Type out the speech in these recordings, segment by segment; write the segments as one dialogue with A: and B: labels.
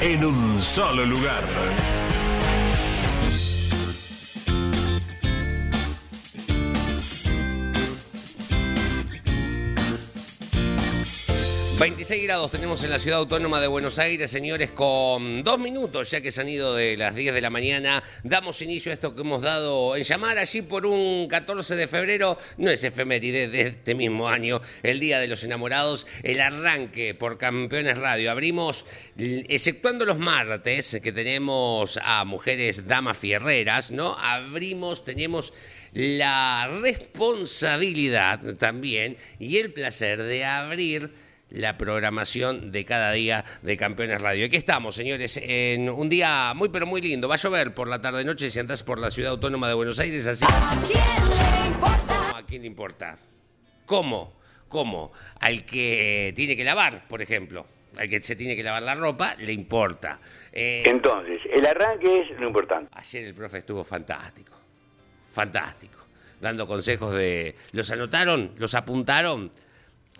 A: en un solo lugar.
B: 26 grados tenemos en la ciudad autónoma de Buenos Aires, señores, con dos minutos ya que se han ido de las 10 de la mañana. Damos inicio a esto que hemos dado en llamar allí por un 14 de febrero, no es efeméride de este mismo año, el Día de los Enamorados, el arranque por Campeones Radio. Abrimos, exceptuando los martes, que tenemos a mujeres damas fierreras, ¿no? Abrimos, tenemos la responsabilidad también y el placer de abrir la programación de cada día de Campeones Radio. Aquí estamos, señores, en un día muy pero muy lindo. Va a llover por la tarde-noche si andás por la ciudad autónoma de Buenos Aires, así... ¿A quién le importa? ¿A quién le importa? ¿Cómo? ¿Cómo? Al que tiene que lavar, por ejemplo. Al que se tiene que lavar la ropa, le importa.
C: Eh, Entonces, el arranque es lo importante.
B: Ayer el profe estuvo fantástico. Fantástico. Dando consejos de... ¿Los anotaron? ¿Los apuntaron?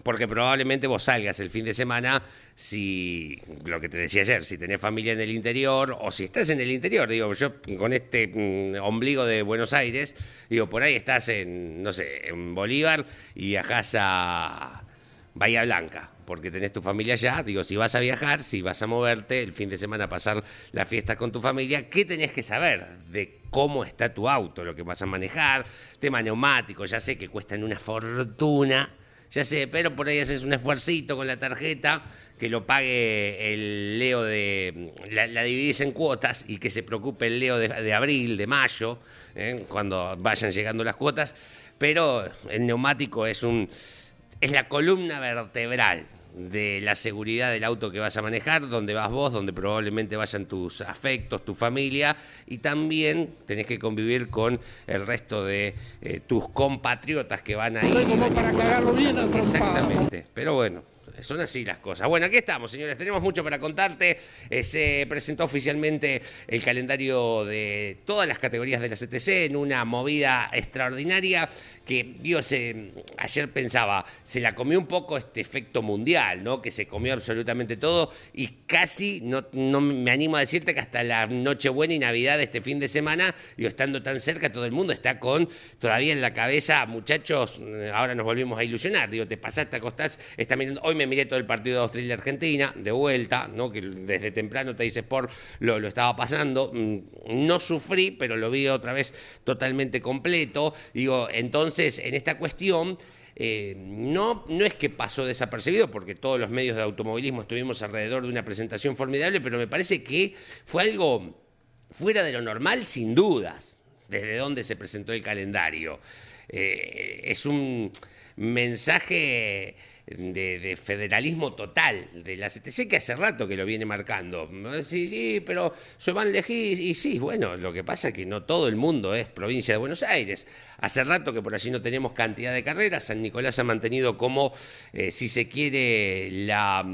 B: Porque probablemente vos salgas el fin de semana si, lo que te decía ayer, si tenés familia en el interior o si estás en el interior, digo, yo con este mm, ombligo de Buenos Aires, digo, por ahí estás en, no sé, en Bolívar y viajás a Bahía Blanca, porque tenés tu familia allá, digo, si vas a viajar, si vas a moverte el fin de semana pasar la fiesta con tu familia, ¿qué tenés que saber de cómo está tu auto, lo que vas a manejar, tema neumático, ya sé que cuestan una fortuna, ya sé, pero por ahí haces un esfuercito con la tarjeta, que lo pague el Leo de. La, dividís en cuotas y que se preocupe el Leo de, abril, de mayo, ¿eh? cuando vayan llegando las cuotas. Pero el neumático es un. es la columna vertebral de la seguridad del auto que vas a manejar, donde vas vos, donde probablemente vayan tus afectos, tu familia, y también tenés que convivir con el resto de eh, tus compatriotas que van a ir. Exactamente, pero bueno, son así las cosas. Bueno, aquí estamos, señores. Tenemos mucho para contarte. Eh, se presentó oficialmente el calendario de todas las categorías de la CTC en una movida extraordinaria que, Dios, ayer pensaba, se la comió un poco este efecto mundial, ¿no? Que se comió absolutamente todo y casi, no, no me animo a decirte que hasta la Nochebuena y Navidad de este fin de semana, yo estando tan cerca, todo el mundo está con todavía en la cabeza, muchachos, eh, ahora nos volvimos a ilusionar, digo, te pasaste, acostás, está mirando, hoy me miré todo el partido de Australia y Argentina, de vuelta, ¿no? Que desde temprano te dice por lo, lo estaba pasando, mm, no sufrí, pero lo vi otra vez totalmente completo, digo, entonces en esta cuestión, eh, no, no es que pasó desapercibido, porque todos los medios de automovilismo estuvimos alrededor de una presentación formidable, pero me parece que fue algo fuera de lo normal, sin dudas, desde donde se presentó el calendario. Eh, es un mensaje de, federalismo total de la CTC que hace rato que lo viene marcando. Sí, sí, pero se van elegir y sí, bueno, lo que pasa es que no todo el mundo es provincia de Buenos Aires. Hace rato que por allí no tenemos cantidad de carreras, San Nicolás ha mantenido como, eh, si se quiere, la...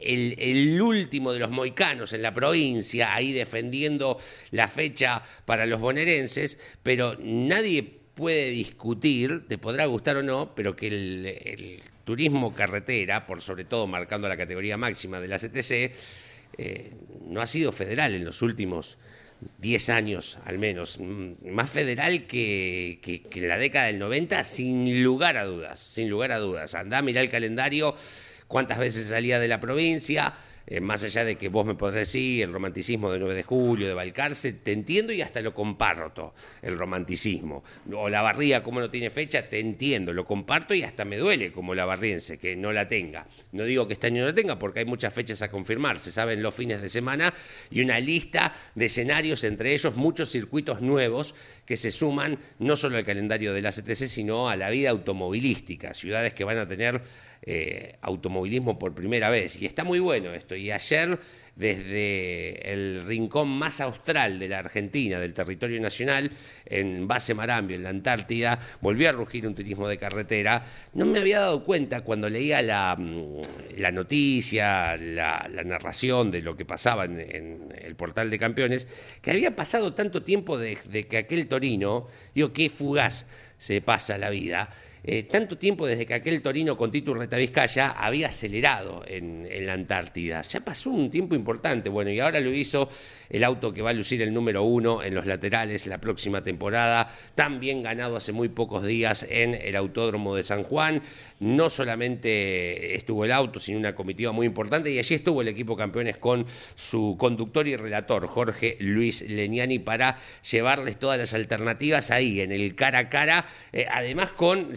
B: Mm, el, último de los moicanos en la provincia, ahí defendiendo la fecha para los bonaerenses, pero nadie puede discutir, te podrá gustar o no, pero que el turismo carretera, por sobre todo marcando la categoría máxima de la CTC, eh, no ha sido federal en los últimos 10 años al menos, más federal que, que, en la década del 90, sin lugar a dudas, sin lugar a dudas. Andá, mirá el calendario, cuántas veces salía de la provincia, eh, más allá de que vos me podrás decir el romanticismo de 9 de julio, de Balcarce, te entiendo y hasta lo comparto, el romanticismo. O la barría, como no tiene fecha, te entiendo, lo comparto y hasta me duele como la barriense que no la tenga. No digo que este año no la tenga porque hay muchas fechas a confirmar, se saben los fines de semana y una lista de escenarios, entre ellos muchos circuitos nuevos que se suman no solo al calendario de la CTC, sino a la vida automovilística, ciudades que van a tener eh, automovilismo por primera vez. Y está muy bueno esto. Y ayer, desde el rincón más austral de la Argentina, del territorio nacional, en Base Marambio, en la Antártida, volvió a rugir un turismo de carretera. No me había dado cuenta cuando leía la, mm, la noticia, la, narración de lo que pasaba en, el portal de campeones, que había pasado tanto tiempo de, de que aquel Torino, digo, qué fugaz se pasa la vida eh, tanto tiempo desde que aquel Torino con Tito Vizcaya había acelerado en, la Antártida. Ya pasó un tiempo importante, bueno, y ahora lo hizo el auto que va a lucir el número uno en los laterales la próxima temporada, también ganado hace muy pocos días en el Autódromo de San Juan. No solamente estuvo el auto, sino una comitiva muy importante, y allí estuvo el equipo campeones con su conductor y relator, Jorge Luis Leniani, para llevarles todas las alternativas ahí, en el cara a cara, eh, además con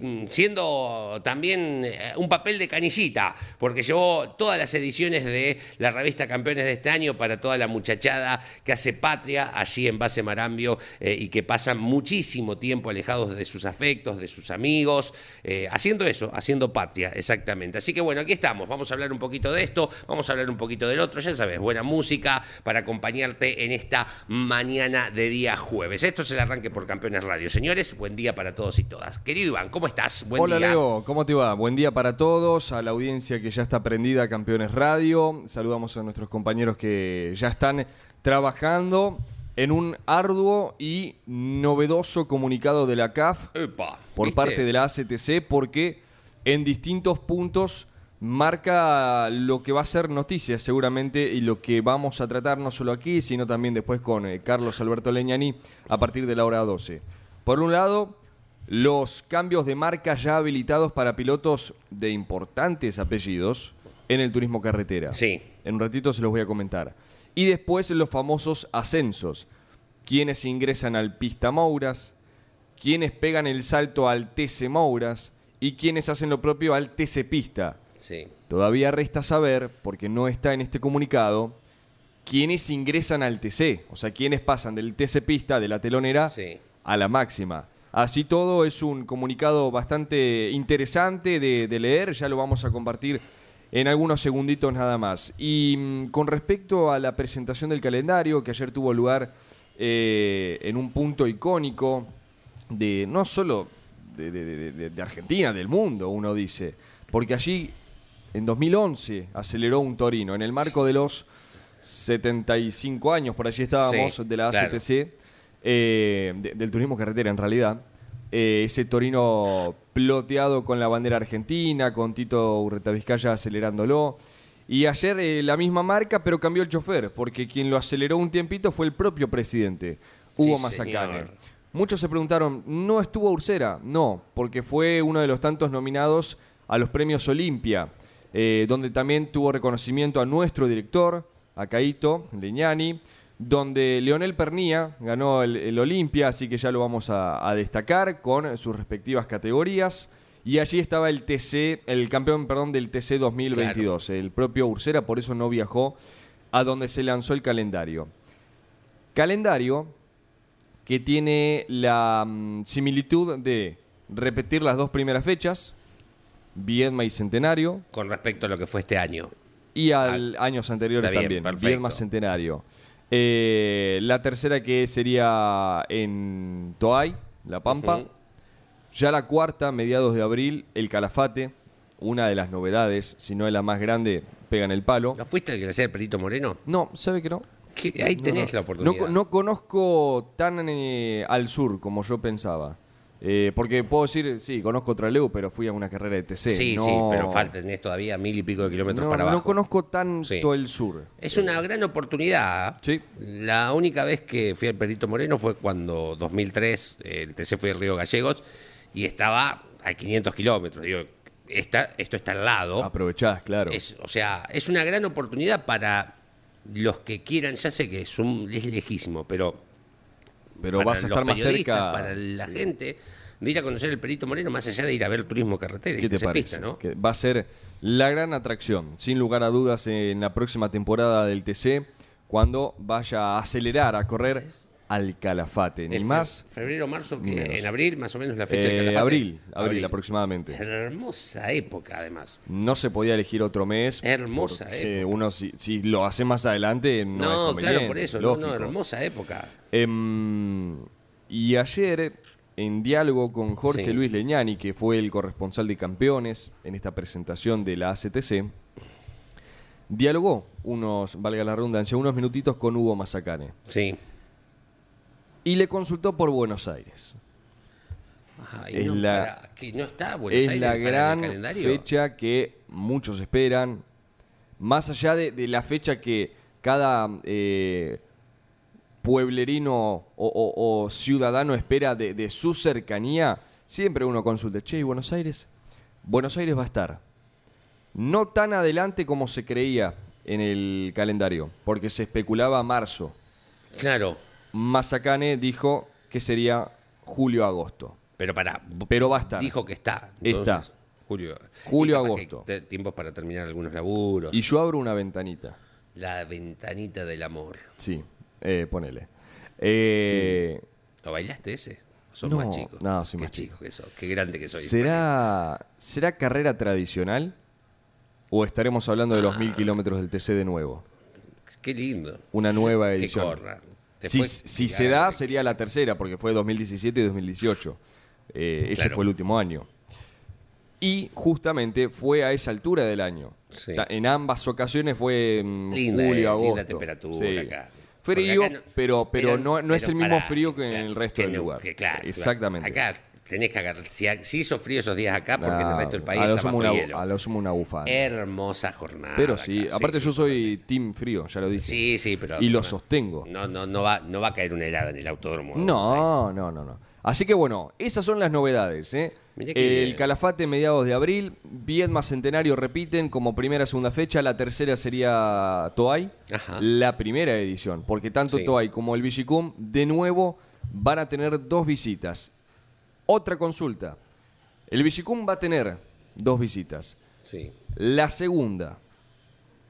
B: Mm, siendo también eh, un papel de canillita, porque llevó todas las ediciones de la revista Campeones de este año para toda la muchachada que hace patria allí en Base Marambio eh, y que pasan muchísimo tiempo alejados de sus afectos, de sus amigos, eh, haciendo eso, haciendo patria, exactamente. Así que bueno, aquí estamos, vamos a hablar un poquito de esto, vamos a hablar un poquito del otro, ya sabes, buena música para acompañarte en esta mañana de día jueves. Esto es el arranque por Campeones Radio. Señores, buen día para todos y todas. Iván, ¿cómo estás?
D: Buen Hola Leo, ¿cómo te va? Buen día para todos, a la audiencia que ya está prendida Campeones Radio. Saludamos a nuestros compañeros que ya están trabajando en un arduo y novedoso comunicado de la CAF por parte de la ACTC porque en distintos puntos marca lo que va a ser noticia seguramente y lo que vamos a tratar no solo aquí, sino también después con eh, Carlos Alberto Leñani a partir de la hora 12. Por un lado, los cambios de marca ya habilitados para pilotos de importantes apellidos en el turismo carretera.
B: Sí.
D: En un ratito se los voy a comentar. Y después los famosos ascensos. Quienes ingresan al Pista Mouras, quienes pegan el salto al TC Mouras y quienes hacen lo propio al TC Pista.
B: Sí.
D: Todavía resta saber, porque no está en este comunicado, quienes ingresan al TC, o sea, quienes pasan del TC Pista, de la telonera, a la máxima. Así todo es un comunicado bastante interesante de, leer, ya lo vamos a compartir en algunos segunditos nada más. Y mm, con respecto a la presentación del calendario, que ayer tuvo lugar eh, en un punto icónico de no solo de, Argentina, del mundo, uno dice, porque allí en 2011 aceleró un Torino, en el marco de los 75 años, por allí estábamos, de la ACTC. Eh, del turismo carretera en realidad. Eh, ese Torino ploteado con la bandera argentina, con Tito Urreta Vizcaya acelerándolo. Y ayer eh, la misma marca, pero cambió el chofer, porque quien lo aceleró un tiempito fue el propio presidente, Hugo sí, Muchos se preguntaron, ¿no estuvo Ursera? No, porque fue uno de los tantos nominados a los premios Olimpia, donde también tuvo reconocimiento a nuestro director, a Caito Leñani, donde Leonel Pernía ganó el, Olimpia, así que ya lo vamos a, destacar con sus respectivas categorías. Y allí estaba el TC, el campeón, perdón, del TC 2022, el propio Ursera, por eso no viajó a donde se lanzó el calendario. Calendario que tiene la mm, similitud de repetir las dos primeras fechas, Viedma y Centenario.
B: Con respecto a lo que fue este año.
D: Y al ah, años anteriores también, Viedma Centenario. Eh, la tercera que sería en Toay, La Pampa. Ya la cuarta, mediados de abril, el Calafate. Una de las novedades, si no es la más grande, pega en el palo.
B: ¿No fuiste el que le hacía el Perito Moreno?
D: No, ¿sabe que no?
B: Ahí tenés la oportunidad.
D: No, conozco tan eh, al sur como yo pensaba. Eh, porque puedo decir, sí, conozco Traleu, pero fui a una carrera de TC.
B: Sí, sí, pero falta, tenés todavía mil y pico de kilómetros para abajo.
D: No conozco tanto el sur.
B: Es una gran oportunidad.
D: Sí.
B: La única vez que fui al Perito Moreno fue cuando 2003 el TC fue a Río Gallegos y estaba a 500 kilómetros. Digo, está, esto está al lado.
D: Aprovechás, claro.
B: Es, o sea, es una gran oportunidad para los que quieran, ya sé que es, un, es lejísimo, pero,
D: pero
B: para
D: vas a estar más cerca.
B: Para la
D: Sí.
B: gente, de ir a conocer el Perito Moreno, más allá de ir a ver turismo carretera
D: ¿Qué te parece?
B: pista, ¿no?
D: Que va a ser la gran atracción, sin lugar a dudas, en la próxima temporada del TC, cuando vaya a acelerar, a correr al Calafate. Ni
B: En fe-
D: más.
B: Febrero, marzo, que
D: menos.
B: en abril, más o menos la fecha del
D: Eh,
B: Calafate.
D: abril, abril, aproximadamente.
B: Hermosa época, además.
D: No se podía elegir otro mes.
B: Hermosa época.
D: Uno, si, si lo hace más adelante, no,
B: No,
D: es
B: claro, por eso, no, no,
D: lógico.
B: hermosa época.
D: Em, y ayer, en diálogo con Jorge
B: Sí.
D: Luis Leñani, que fue el corresponsal de campeones en esta presentación de la ACTC, dialogó unos, valga la redundancia, unos minutitos con Hugo Mazacane.
B: Sí.
D: Y le consultó por Buenos Aires.
B: Ay,
D: Es
B: no,
D: la-
B: que no está Buenos
D: es
B: Aires
D: la gran fecha que muchos esperan. Más allá de, de la fecha que cada eh, pueblerino o, o- o ciudadano espera de, de su cercanía, siempre uno consulta, che, ¿y Buenos Aires? Buenos Aires va a estar. No tan adelante como se creía en el calendario, porque se especulaba marzo.
B: Claro,
D: Mazacane dijo que sería julio-agosto.
B: pero para.
D: Pero va a estar.
B: Dijo que está.
D: Está.
B: Julio.
D: Julio,
B: Y capaz
D: agosto.
B: que te- tiempos para terminar algunos laburos.
D: Y yo abro una ventanita.
B: La ventanita del amor.
D: Sí, eh, ponele. Eh,
B: ¿Lo bailaste ese? Sos
D: No,
B: más chico.
D: no, soy
B: Qué
D: más
B: chico que sos. Qué grande que soy.
D: ¿será, ¿Será carrera tradicional? ¿O estaremos hablando de los mil kilómetros del TC de nuevo?
B: Qué lindo.
D: Una nueva
B: Que
D: edición.
B: corra.
D: Si,
B: Después,
D: si
B: que
D: se da,
B: que
D: sería la tercera, porque fue 2017 y 2018. Eh, ese fue el último año. Y justamente fue a esa altura del año.
B: Sí.
D: En ambas ocasiones fue mm,
B: Linda, eh,
D: julio,
B: linda
D: agosto.
B: temperatura
D: Sí.
B: acá. Porque
D: Frío,
B: acá no-
D: pero, pero, no, no es el mismo frío que en el resto del
B: no,
D: lugar.
B: que claro,
D: Exactamente.
B: claro. Acá tenés que agarrar. Si, si hizo frío esos días acá, porque en el resto del país
D: a lo
B: está bajo
D: una,
B: hielo.
D: a lo sumo una bufanda.
B: Hermosa jornada.
D: pero sí,
B: acá,
D: aparte
B: sí,
D: yo
B: sí,
D: soy team frío, ya lo dije.
B: Sí, sí, pero.
D: Y lo
B: no,
D: sostengo.
B: No, no, no, va, no va a caer una helada en el autódromo.
D: No, no, no, no. Así que bueno, esas son las novedades. ¿eh? El. Calafate mediados de abril, Viedma Centenario repiten como primera segunda fecha, la tercera sería Toay,
B: Ajá.
D: la primera edición, porque tanto
B: Sí.
D: Toay como el Vigicum de nuevo van a tener dos visitas. Otra consulta, el Vigicum va a tener dos visitas.
B: Sí.
D: La segunda,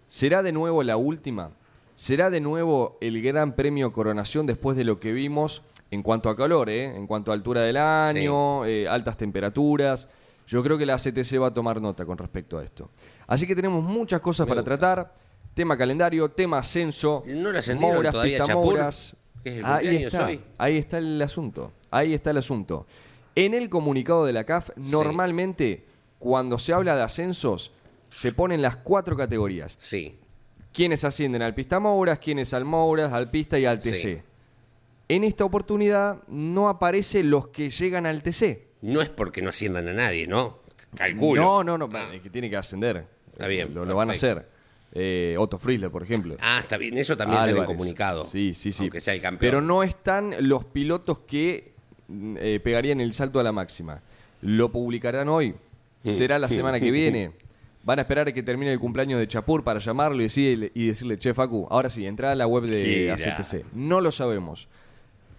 D: ¿será de nuevo la última? ¿Será de nuevo el Gran Premio Coronación después de lo que vimos en cuanto a calor, eh? en cuanto a altura del año, eh, altas temperaturas? Yo creo que la CTC va a tomar nota con respecto a esto. Así que tenemos muchas cosas
B: Me
D: para
B: gusta.
D: tratar. Tema calendario, tema ascenso,
B: ¿No ascendieron
D: Mouras,
B: todavía a
D: Pista
B: Chapur?
D: Mouras.
B: Que es el
D: Ahí está,
B: hoy.
D: ahí está el asunto. Ahí está el asunto. En el comunicado de la CAF, normalmente, cuando se habla de ascensos, se ponen las cuatro categorías.
B: Sí.
D: Quienes ascienden al Pista Mouras, quienes al Mouras, al Pista y al TC.
B: Sí.
D: En esta oportunidad no aparecen los que llegan al TC.
B: No es porque no asciendan a nadie, ¿no? Calculo.
D: No, no, no,
B: Ah,
D: es que tiene que ascender.
B: Está bien,
D: Lo, lo van a hacer. Eh, Otto Frizzler, por ejemplo.
B: Ah, está bien. Eso también sale en
D: Álvarez.
B: comunicado.
D: Sí, sí, sí.
B: Aunque sea el campeón.
D: Pero no están los pilotos que eh, pegarían el salto a la máxima. Lo publicarán hoy. Será la semana que viene. Van a esperar a que termine el cumpleaños de Chapur para llamarlo y decirle, y decirle che, Facu, ahora sí, entra a la web de. ACTC. No lo sabemos,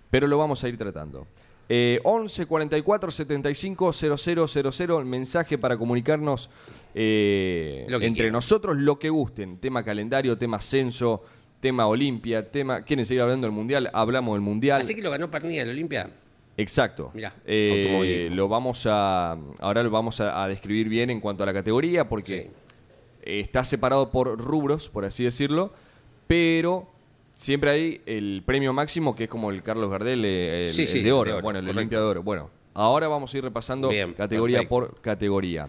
D: pero lo vamos a ir tratando. Eh, 11 44 75 000, el mensaje para comunicarnos eh,
B: Lo que
D: entre nosotros lo que gusten. Tema calendario, tema censo, tema Olimpia, tema. ¿Quieren seguir hablando del mundial? Hablamos del mundial.
B: Así que lo ganó Pernilla en la Olimpia.
D: Exacto.
B: Mirá,
D: Eh, lo vamos a. Ahora lo vamos a, a describir bien en cuanto a la categoría, porque
B: Sí.
D: está separado por rubros, por así decirlo, pero siempre hay el premio máximo, que es como el Carlos Gardel, eh, el,
B: Sí,
D: el
B: sí,
D: de oro.
B: de oro,
D: bueno, el. Olimpia de oro. Bueno, ahora vamos a ir repasando
B: Bien,
D: categoría
B: perfecto.
D: por categoría.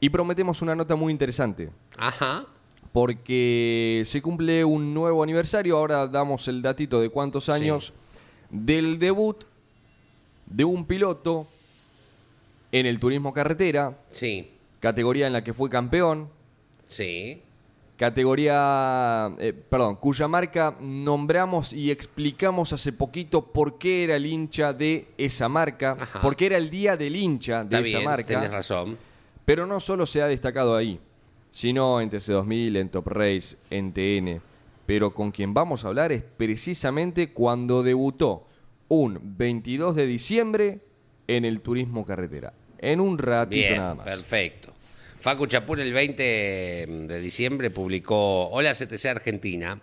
D: Y prometemos una nota muy interesante
B: Ajá.
D: porque se cumple un nuevo aniversario. Ahora damos el datito de cuántos años del debut de un piloto en el turismo carretera,
B: Sí.
D: categoría en la que fue campeón,
B: Sí.
D: categoría, eh, perdón, cuya marca nombramos y explicamos hace poquito por qué era el hincha de esa marca,
B: Ajá.
D: por qué era el día del hincha de
B: Está
D: esa
B: bien.
D: marca.
B: Tenés razón.
D: Pero no solo se ha destacado ahí, sino en TC2000, en Top Race, en TN. Pero con quien vamos a hablar es precisamente cuando debutó un 22 de diciembre en el turismo carretera. En un ratito nada más.
B: Perfecto. Facu Chapur el 20 de diciembre publicó Hola CTC Argentina.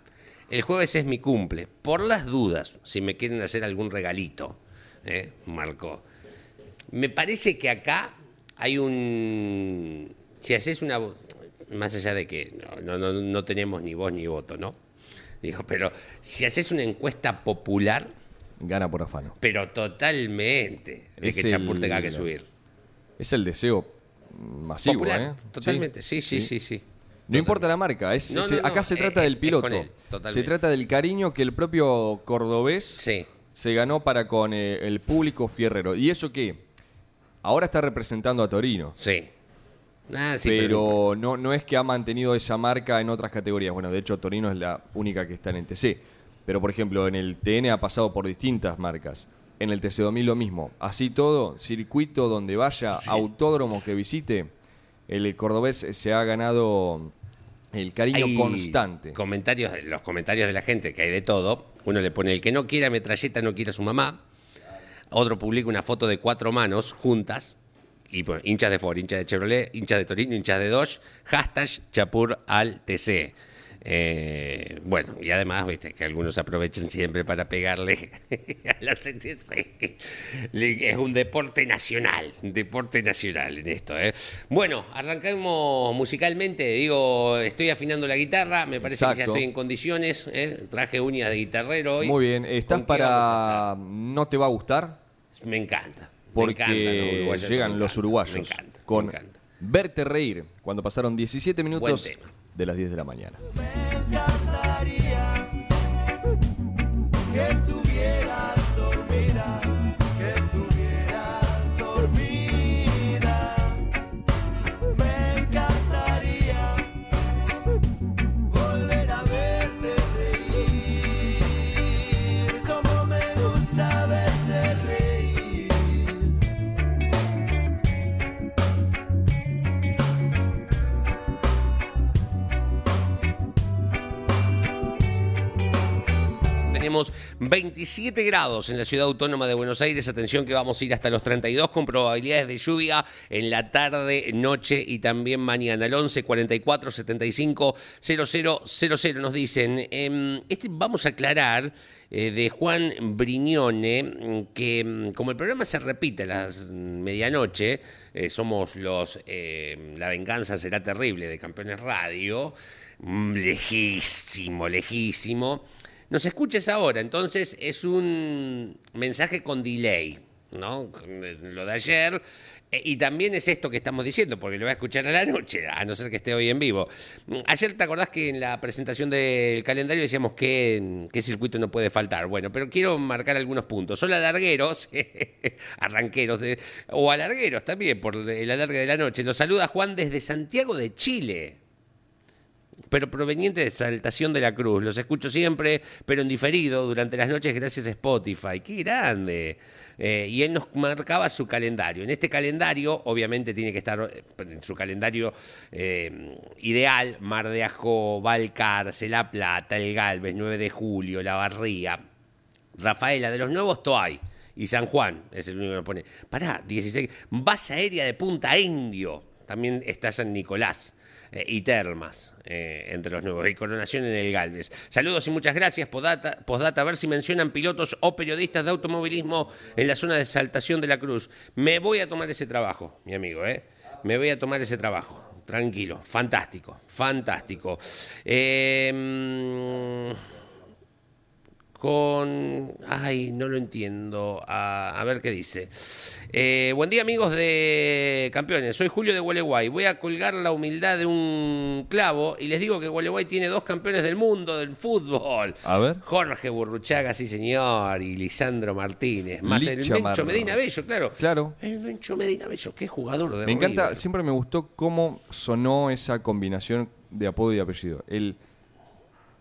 B: El jueves es mi cumple. Por las dudas, si me quieren hacer algún regalito, ¿eh? marcó. Me parece que acá hay un... Si haces una... Más allá de que no, no, no tenemos ni voz ni voto, ¿no? Dijo, pero si haces una encuesta popular...
D: Gana por afano.
B: Pero totalmente de que Chapur tenga que subir.
D: Es el deseo masivo, ¿eh?
B: Totalmente, sí, sí, sí, sí.
D: No importa la marca, es, acá se trata del piloto. se trata del cariño que el propio cordobés se ganó para con eh, el público fierrero. ¿Y eso qué? Ahora está representando a Torino.
B: Sí.
D: Ah, pero, No, no es que ha mantenido esa marca en otras categorías. Bueno, de hecho Torino es la única que está en el TC. Pero por ejemplo, en el TN ha pasado por distintas marcas en el TC2000 lo mismo. Así todo, circuito donde vaya, autódromo que visite, el cordobés se ha ganado el cariño constante.
B: Comentarios, los comentarios de la gente, que hay de todo. Uno le pone el que no quiera metralleta no quiere a su mamá. Otro publica una foto de cuatro manos juntas. Y pues, hinchas de Ford, hinchas de Chevrolet, hinchas de Torino, hinchas de Dodge. Hashtag Chapur al TC. Eh, bueno, y además, viste, que algunos aprovechan siempre para pegarle a la CTC. Es un deporte nacional, un deporte nacional en esto. ¿eh? Bueno, arrancamos musicalmente. Digo, estoy afinando la guitarra, me parece que ya estoy en condiciones. ¿eh? Traje uñas de guitarrero hoy.
D: Muy bien, ¿estás para No te va a gustar?
B: Me encanta.
D: Porque llegan los uruguayos
B: me encanta,
D: con Verte Reír, cuando pasaron 17 minutos de las 10 de la mañana.
E: Me encantaría
B: 27 grados en la ciudad autónoma de Buenos Aires. Atención que vamos a ir hasta los 32 con probabilidades de lluvia en la tarde, noche y también mañana. El 11 44 75 00 00 nos dicen. em, este, vamos a aclarar eh, de Juan Briñone mm, que mm, como el programa se repite a las medianoche, eh, somos los eh, La venganza será terrible de Campeones Radio. mm, Lejísimo, lejísimo nos escuches ahora. Entonces es un mensaje con delay, ¿no? Eh, Lo de ayer. Eh, Y también es esto que estamos diciendo, porque lo voy a escuchar a la noche, a no ser que esté hoy en vivo. Mm, Ayer te acordás que en la presentación del calendario decíamos que qué circuito no puede faltar. Bueno, pero quiero marcar algunos puntos. Son alargueros, arranqueros, de- o alargueros también, por el alargue de la noche. Los saluda Juan desde Santiago de Chile pero proveniente de Saltación de la Cruz. Los escucho siempre, pero en diferido, durante las noches gracias a Spotify. ¡Qué grande! Eh, y él nos marcaba su calendario. En este calendario, obviamente, tiene que estar eh, en su calendario eh, ideal, Mar de Ajó, Valcarce, La Plata, El Galvez, 9 de julio, La Barría, Rafaela, de los nuevos Toay. Y San Juan, es el único que nos pone. Pará, 16. Base aérea de Punta Indio. También está San Nicolás y Termas, eh, entre los nuevos. Y Coronación en el Galvez. Saludos y muchas gracias. Postdata, postdata, a ver si mencionan pilotos o periodistas de automovilismo en la zona de Saltación de la Cruz. Me voy a tomar ese trabajo, mi amigo, ¿eh? Me voy a tomar ese trabajo. Tranquilo, fantástico, fantástico. Eh, mm, con... Ay, no lo entiendo. A, a ver qué dice. Eh, buen día amigos de campeones. Soy Julio de Gualeguay. Voy a colgar la humildad de un clavo y les digo que Gualeguay tiene dos campeones del mundo del fútbol.
D: A ver.
B: Jorge Burruchaga, sí señor, y Lisandro Martínez. Más el Mencho. Medina Bello, claro.
D: Claro.
B: El Mencho Medina Bello, qué jugador de
D: Me encanta, siempre me gustó cómo sonó esa combinación de apodo y apellido. El,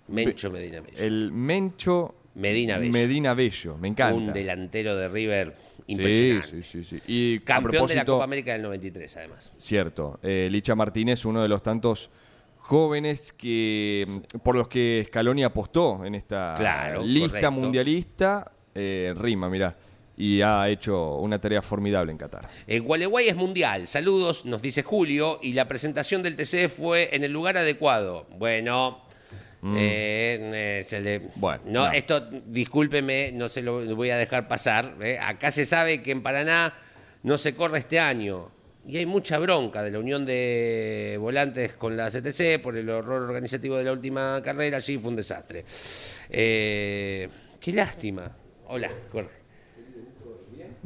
B: Mencho Medina Bello.
D: el Mencho
B: Medina Bello.
D: Medina Bello, me encanta.
B: Un delantero de River Impresionante.
D: Sí, sí, sí, sí. Y
B: Campeón de la Copa América del 93, además.
D: Cierto. Eh, Licha Martínez, uno de los tantos jóvenes que por los que Scaloni apostó en esta
B: Claro,
D: lista
B: correcto.
D: mundialista. Eh, rima, mirá. Y ha hecho una tarea formidable en Qatar.
B: El Gualeguay es mundial. Saludos, nos dice Julio. Y la presentación del TC fue en el lugar adecuado. Bueno. Eh, eh, le-
D: Mm. Bueno,
B: no,
D: no.
B: esto, discúlpeme, no se lo voy a dejar pasar. eh. Acá se sabe que en Paraná no se corre este año. Y hay mucha bronca de la unión de volantes con la CTC por el horror organizativo de la última carrera. Sí, fue un desastre. Eh, qué lástima. Hola, Jorge.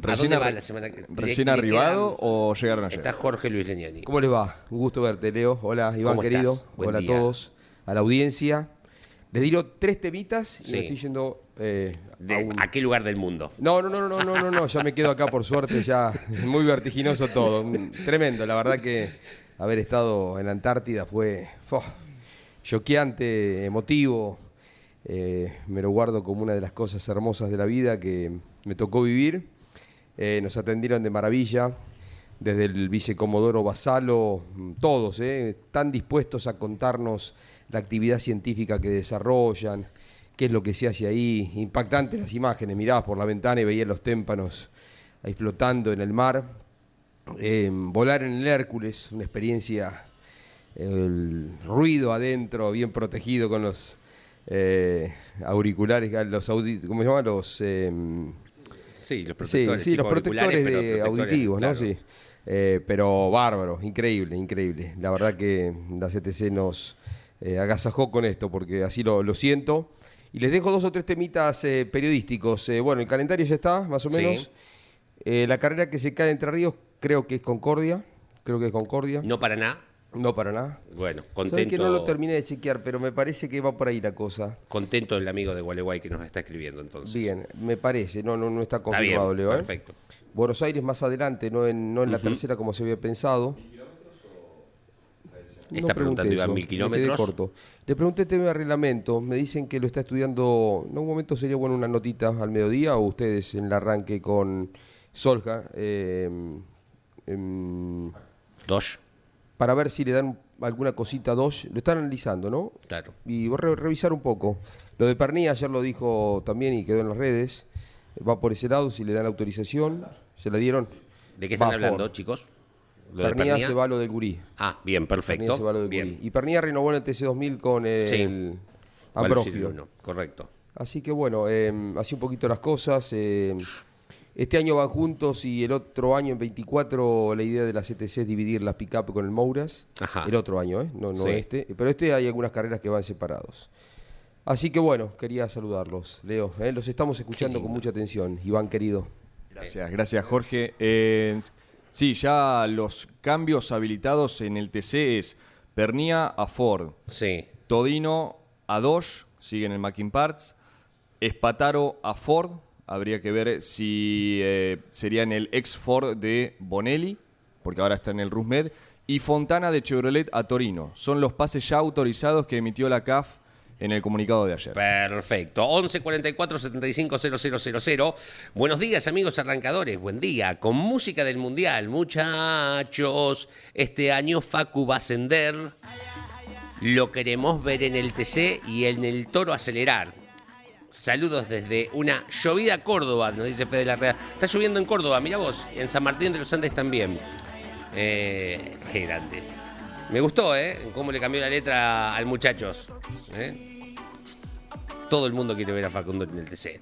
D: ¿Recién,
B: dónde va
D: arri-
B: la semana que-
D: recién arribado
B: quedan-
D: o llegaron ayer?
B: Está Jorge Luis Leñani.
F: ¿Cómo les va? Un gusto verte, Leo. Hola, Iván
B: ¿Cómo
F: querido.
B: estás? Buen
F: Hola
B: día.
F: a todos, a la audiencia. Les digo tres temitas y me estoy yendo eh,
B: De-
F: a un-
B: ¿A qué lugar del mundo?
F: No, no, no, no, no, no, no, ya me quedo acá por suerte, ya muy vertiginoso todo. Tremendo, la verdad que haber estado en la Antártida fue choqueante, emotivo. eh, me lo guardo como una de las cosas hermosas de la vida que me tocó vivir. Eh, nos atendieron de maravilla, desde el vicecomodoro Basalo, todos, eh, tan dispuestos a contarnos la actividad científica que desarrollan, qué es lo que se hace ahí. Impactantes las imágenes, mirabas por la ventana y veías los témpanos ahí flotando en el mar. Eh, volar en el Hércules, una experiencia, el ruido adentro, bien protegido con los eh, auriculares, los audi- ¿cómo se llama? Los... em,
B: Sí, los protectores.
F: sí, los protectores de
B: protectores,
F: auditivos, ¿no? Sí. Eh, pero bárbaro, increíble, increíble. La verdad que la CTC nos eh, agasajó con esto, porque así lo, lo siento. Y les dejo dos o tres temitas eh, periodísticos. Eh, bueno, el calendario ya está, más o
B: Sí.
F: menos. Eh, la carrera que se cae entre ríos creo que es Concordia. Creo que es Concordia.
B: No para nada.
F: No para nada.
B: Bueno,
F: Sabés
B: contento,
F: que no lo terminé de chequear, pero me parece que va por ahí la cosa.
B: contento el amigo de Gualeguay que nos está escribiendo entonces.
F: Bien, me parece, no, no, no está
B: Está
F: confirmado,
B: bien,
F: Leo. ¿eh?
B: perfecto.
F: Buenos Aires más adelante, no en, no en la tercera como se había pensado.
B: Está preguntando
F: pregunté
B: Iván,
F: eso,
B: mil kilómetros.
F: corto. Le pregunté tema de reglamento, me dicen que lo está estudiando, en un momento sería bueno una notita al mediodía o ustedes en el arranque con Solja, eh, em,
B: Dos,
F: para ver si le dan alguna cosita a Doge, lo están analizando, ¿no?
B: claro.
F: y voy a re- revisar un poco. Lo de Pernilla ayer lo dijo también y quedó en las redes. Va por ese lado, si le dan autorización, se la dieron.
B: ¿De qué están
F: va
B: hablando, chicos? ¿Lo de
F: Pernilla
B: Pernilla?
F: se va a lo del Gurí.
B: Ah, bien,
F: Pernilla
B: perfecto.
F: se va a lo del
B: bien.
F: Gurí. Y Pernilla renovó en el TC2000 con el
B: Sí.
F: Ambrosio.
B: Correcto.
F: Así que bueno, eh, así un poquito las cosas. eh, este año van juntos y el otro año, en 24, la idea de la CTC es dividir las pick-up con el Mouras.
B: Ajá.
F: El otro año, ¿eh? No, no
B: Sí.
F: este. Pero este hay algunas carreras que van separados. Así que bueno, quería saludarlos, Leo. ¿eh? Los estamos escuchando con mucha atención. Iván, querido.
D: Gracias, gracias Jorge. Sí, ya los cambios habilitados en el TC es Pernía a Ford,
B: Sí.
D: Todino a Dodge, sigue en el Mackin Parts, Espataro a Ford, habría que ver si eh, sería en el ex Ford de Bonelli, porque ahora está en el Rusmed, y Fontana de Chevrolet a Torino. Son los pases ya autorizados que emitió la CAF en el comunicado de ayer.
B: Perfecto. 11 44 75 000. Buenos días, amigos arrancadores. Buen día. Con música del Mundial, muchachos. Este año Facu va a ascender. Lo queremos ver en el TC y en el Toro acelerar. Saludos desde una llovida Córdoba, nos dice Fede Larrea. Está lloviendo en Córdoba, mira vos. En San Martín de los Andes también. Eh, qué grande. Me gustó, ¿eh? Cómo le cambió la letra al muchachos. ¿eh? Todo el mundo quiere ver a Facundo en el TC.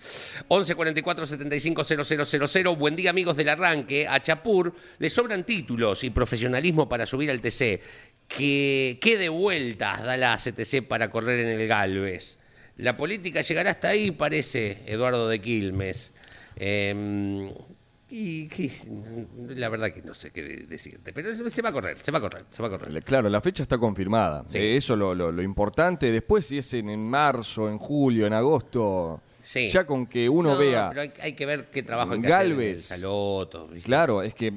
B: 11 44 75 000. Buen día, amigos del arranque. A Chapur le sobran títulos y profesionalismo para subir al TC. Que, ¿Qué de vueltas da la CTC para correr en el Galvez? La política llegará hasta ahí, parece Eduardo de Quilmes. Eh, y qué- la verdad que no sé qué de- decirte, pero se va a correr, se va a correr, se va a correr.
D: Claro, la fecha está confirmada.
B: Sí.
D: Eh, eso lo, lo, lo importante. Después, si es en, en marzo, en julio, en agosto,
B: Sí.
D: ya con que uno
B: No,
D: vea.
B: Pero hay, hay que ver qué trabajo hay que
D: Galvez.
B: hacer en Saloto.
D: Claro, es que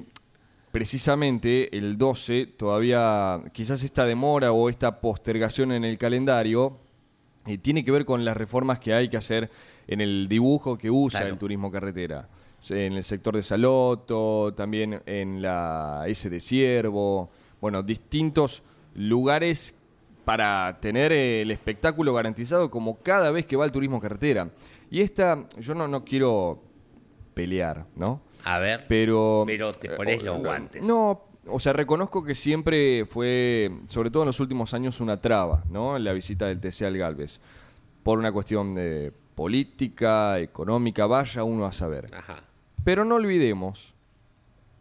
D: precisamente el 12, todavía quizás esta demora o esta postergación en el calendario eh, tiene que ver con las reformas que hay que hacer en el dibujo que usa
B: Claro.
D: el turismo carretera. En el sector de Saloto, también en la S de Ciervo, bueno, distintos lugares para tener eh, el espectáculo garantizado como cada vez que va el turismo carretera. Y esta, yo no, no quiero pelear, ¿no?
B: A ver.
D: Pero.
B: Pero te pones
D: eh,
B: los
D: no,
B: guantes.
D: No, o sea, reconozco que siempre fue, sobre todo en los últimos años, una traba, ¿no? La visita del TC al Galvez. Por una cuestión de política, económica, vaya uno a saber.
B: Ajá.
D: Pero no olvidemos,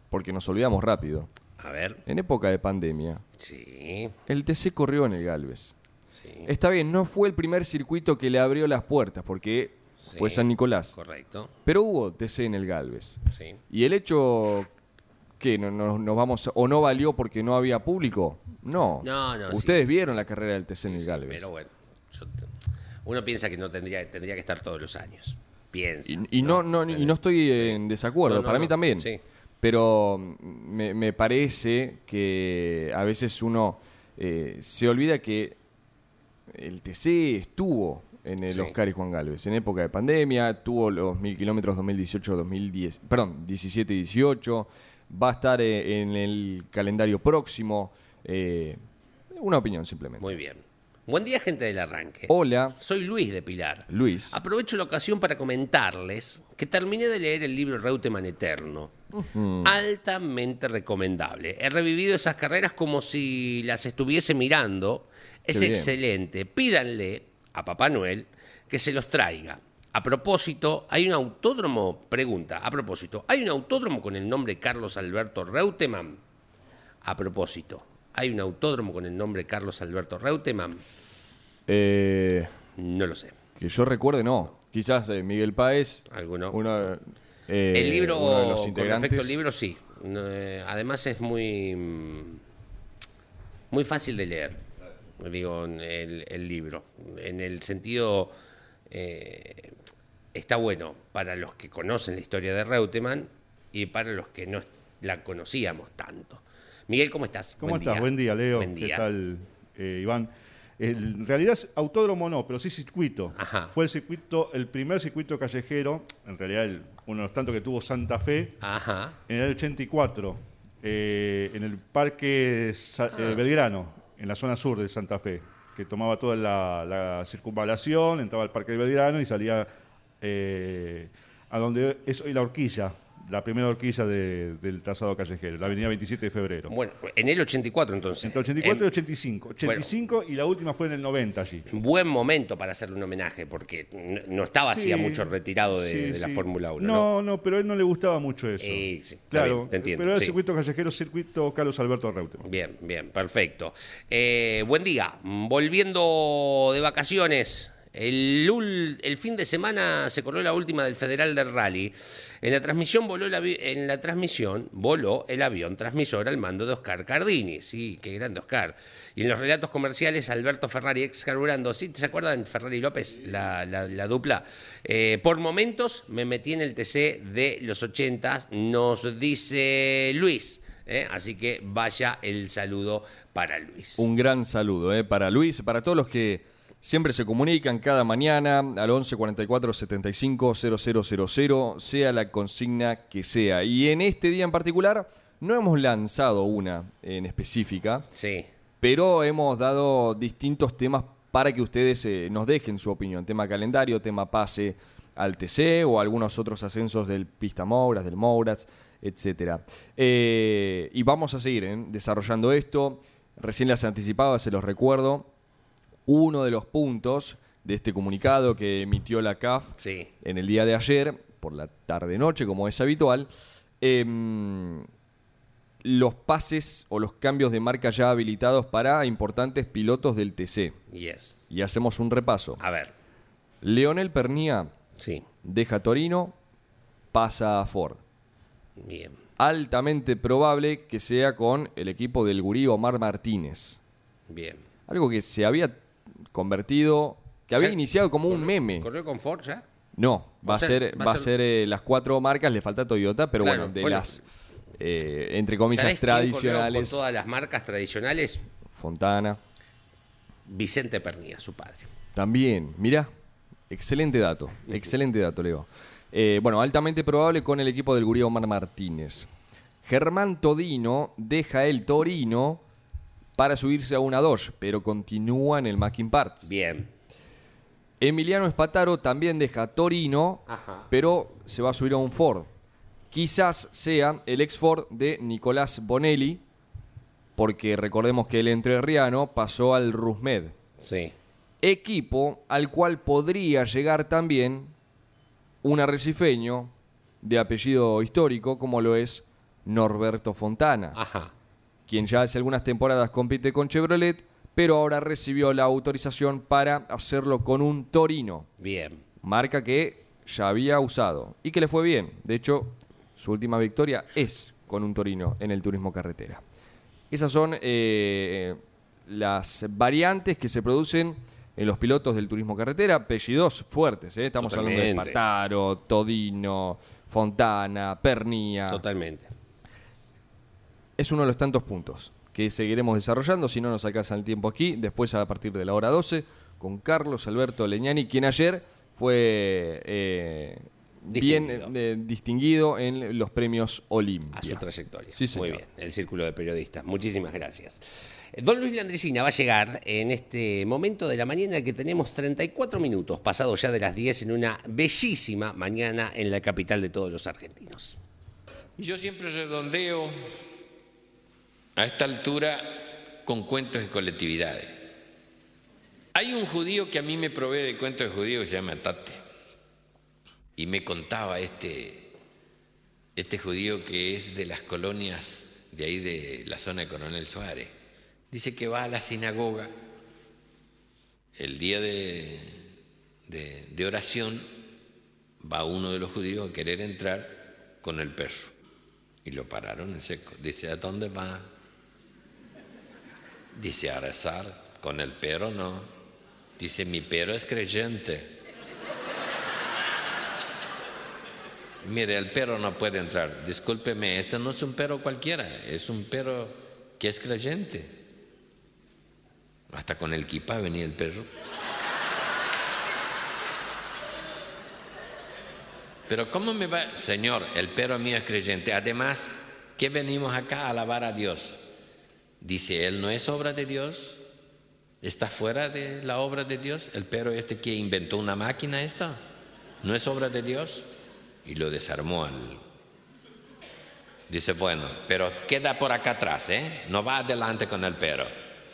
D: porque nos olvidamos rápido,
B: A ver.
D: en época de pandemia,
B: Sí.
D: el TC corrió en el Galvez.
B: Sí.
D: Está bien, no fue el primer circuito que le abrió las puertas, porque fue. San Nicolás.
B: Correcto.
D: Pero hubo TC en el Galvez.
B: Sí.
D: Y el hecho que no, no- nos vamos o no valió porque no había público, no.
B: No, no,
D: Ustedes
B: sí.
D: vieron la carrera del TC en el Galvez.
B: Pero bueno, yo te- uno piensa que no tendría, tendría que estar todos los años. Piensa.
D: y, y no, no, y no estoy en desacuerdo,
B: No, no,
D: para mí
B: no,
D: también.
B: sí.
D: Pero mm, me, me parece que a veces uno eh, se olvida que el TC estuvo en el
B: Sí.
D: Oscar y Juan Galvez en época de pandemia, tuvo los mil kilómetros 2018-2010, perdón, 17 y 18, va a estar eh, en el calendario próximo. eh, una opinión simplemente.
B: Muy bien. Buen día, gente del arranque.
D: Hola,
B: Soy Luis de Pilar.
D: Luis.
B: Aprovecho la ocasión para comentarles que terminé de leer el libro Reutemann Eterno. Altamente recomendable. He revivido esas carreras como si las estuviese mirando. Es excelente. Pídanle a Papá Noel que se los traiga. A propósito, hay un autódromo, pregunta, a propósito, ¿hay un autódromo con el nombre Carlos Alberto Reutemann? A propósito, ¿hay un autódromo con el nombre Carlos Alberto Reutemann?
D: Eh,
B: No lo sé.
D: que yo recuerde, no. Quizás eh, Miguel Páez,
B: Alguno.
D: uno, eh,
B: El libro,
D: uno de los
B: con respecto al libro, sí. Eh, además es muy, mm, muy fácil de leer, digo, el, el libro. En el sentido, eh, está bueno para los que conocen la historia de Reutemann y para los que no la conocíamos tanto. Miguel, ¿cómo estás?
G: ¿Cómo estás? Buen día, Leo.
B: Buen
G: ¿Qué tal, eh, Iván? En realidad, es autódromo no, pero sí circuito.
B: Ajá.
G: Fue el circuito, el primer circuito callejero, en realidad el- uno de los tantos que tuvo Santa Fe,
B: Ajá.
G: en el 84, eh, en el Parque Sa-
B: Ah.
G: eh, Belgrano, en la zona sur de Santa Fe, que tomaba toda la, la circunvalación, entraba al Parque de Belgrano y salía eh, a donde es hoy la horquilla, la primera horquilla de- del trazado callejero, la avenida 27 de febrero.
B: Bueno, en el 84 entonces.
G: Entre 84 y
B: En-
G: 85. 85 y la última fue en el 90 allí.
B: buen momento para hacerle un homenaje, porque no estaba hacía
G: Sí,
B: mucho retirado de,
G: sí,
B: de la
G: sí.
B: Fórmula 1. ¿no?
G: No, no, pero a él no le gustaba mucho eso.
B: Eh,
G: claro,
B: bien, te entiendo,
G: pero era
B: sí.
G: circuito callejero, circuito Carlos Alberto Reutemann.
B: Bien, bien, perfecto. Eh, buen día. Volviendo de vacaciones. El, fin de semana se corrió la última del Federal del Rally. En la transmisión voló el, en la transmisión voló el avión transmisor al mando de Oscar Cardini. Sí, qué grande Oscar. Y en los relatos comerciales, Alberto Ferrari ex carburando. ¿Sí? ¿Se acuerdan Ferrari López, la dupla? Eh, por momentos me metí en el TC de los 80, nos dice Luis. ¿eh? Así que vaya el saludo para Luis.
D: Un gran saludo eh, para Luis, para todos los que siempre se comunican cada mañana al 11 44 75 0000, sea la consigna que sea. Y en este día en particular no hemos lanzado una en específica,
B: Sí,
D: pero hemos dado distintos temas para que ustedes eh, nos dejen su opinión. Tema calendario, tema pase al TC o algunos otros ascensos del Pista Mouras, del Mouras, etcétera. Eh, y vamos a seguir eh, desarrollando esto. Recién las anticipaba, se los recuerdo. Uno de los puntos de este comunicado que emitió la CAF
B: sí.
D: en el día de ayer, por la tarde-noche, como es habitual, em, los pases o los cambios de marca ya habilitados para importantes pilotos del TC.
B: Yes.
D: Y hacemos un repaso.
B: A ver,
D: Leonel Pernía
B: sí,
D: deja Torino, pasa a Ford.
B: bien.
D: Altamente probable que sea con el equipo del gurí Omar Martínez.
B: Bien.
D: Algo que se había convertido, que había iniciado como un meme.
B: ¿Corrió con Ford ya?
D: No, va a ser,
B: va a ser-
D: eh, las cuatro marcas, le falta Toyota, pero
B: Claro,
D: bueno, de
B: bueno.
D: las, eh, entre comillas,
B: ¿Sabés quién corrió
D: tradicionales,
B: Con todas las marcas tradicionales,
D: Fontana,
B: Vicente Pernía, su padre.
D: también, mira, Excelente dato, excelente dato, Leo. Eh, bueno, altamente probable con el equipo del Gurí Omar Martínez. Germán Todino deja el Torino para subirse a una Dodge, pero continúa en el Mackin Parts.
B: Bien.
D: Emiliano Espataro también deja Torino,
B: Ajá.
D: pero se va a subir a un Ford. Quizás sea el ex Ford de Nicolás Bonelli, porque recordemos que el entrerriano pasó al Rusmed.
B: Sí.
D: Equipo al cual podría llegar también un arrecifeño de apellido histórico, como lo es Norberto Fontana,
B: Ajá.
D: Quien ya hace algunas temporadas compite con Chevrolet, pero ahora recibió la autorización para hacerlo con un Torino,
B: Bien.
D: marca que ya había usado y que le fue bien. De hecho, su última victoria es con un Torino en el turismo carretera. Esas son eh, las variantes que se producen en los pilotos del turismo carretera, apellidos fuertes. ¿eh? Estamos hablando de. Pataro, Todino, Fontana, Pernía.
B: Totalmente.
D: Es uno de los tantos puntos que seguiremos desarrollando, si no nos alcanza el tiempo aquí, después a partir de la hora 12, con Carlos Alberto Leñani, quien ayer fue eh, bien
B: Distinguido.
D: eh, distinguido en los premios Olimpia.
B: A su trayectoria.
D: Sí, señor.
B: Muy bien. El círculo de periodistas. Muchísimas gracias. Eh, Don Luis Landricina va a llegar en este momento de la mañana que tenemos 34 minutos, pasados ya de las 10 en una bellísima mañana en la capital de todos los argentinos.
H: Y Yo siempre redondeo a esta altura con cuentos de colectividades. Hay un judío que a mí me provee de cuentos de judío que se llama Tate. Y me contaba este, este judío que es de las colonias de ahí de la zona de Coronel Suárez. Dice que va a la sinagoga el día de, de- de oración, va uno de los judíos a querer entrar con el perro. Y lo pararon en seco. Dice, ¿a dónde va? Dice, a rezar. Con el perro no. Dice, mi perro es creyente. Mire, el perro no puede entrar. Discúlpeme, este no es un perro cualquiera, es un perro que es creyente. Hasta con el kipá venía el perro. Pero ¿cómo me va? Señor, el perro mío es creyente. Además, ¿qué venimos acá a alabar a Dios? Dice, él no es obra de Dios. Está fuera de la obra de Dios. El perro este que inventó una máquina esta. No es obra de Dios. Y lo desarmó al... Dice, bueno, pero queda por acá atrás, ¿eh? No va adelante con el perro.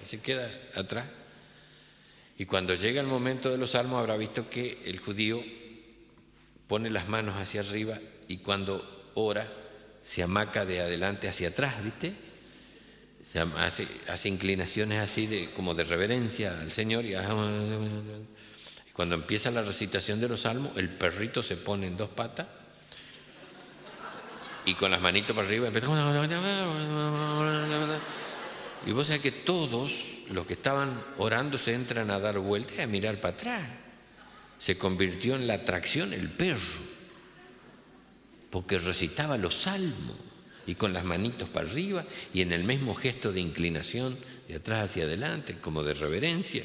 H: Y se queda atrás. Y cuando llega el momento de los salmos habrá visto que el judío pone las manos hacia arriba y cuando ora se amaca de adelante hacia atrás, ¿viste? Se hace, hace inclinaciones así de, como de reverencia al Señor y, y cuando empieza la recitación de los salmos, el perrito se pone en dos patas y con las manitos para arriba empieza... Y vos sabés que todos los que estaban orando se entran a dar vueltas y a mirar para atrás. Se convirtió en la atracción el perro, porque recitaba los salmos y con las manitos para arriba y en el mismo gesto de inclinación de atrás hacia adelante, como de reverencia.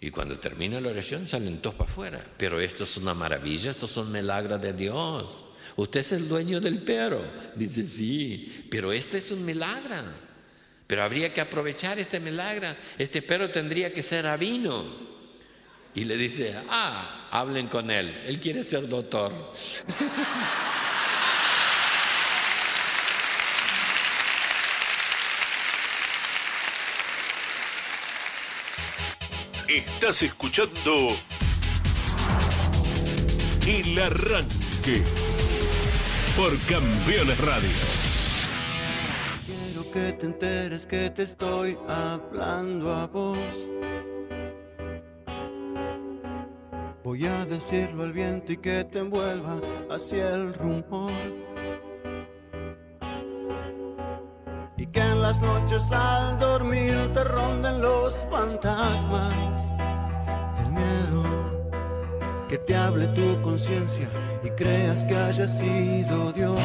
H: Y cuando termina la oración salen todos para afuera. Pero esto es una maravilla, estos son milagros de Dios. Usted es el dueño del perro. Dice, sí, pero este es un milagro. Pero habría que aprovechar este milagro. Este perro tendría que ser rabino. Y le dice, ah, hablen con él. Él quiere ser doctor.
A: Estás escuchando El Arranque por Campeones Radio.
E: Quiero que te enteres que te estoy hablando a vos. Voy a decirlo al viento y que te envuelva hacia el rumor. Y que en las noches al dormir te ronden los fantasmas del miedo. Que te hable tu conciencia y creas que haya sido Dios.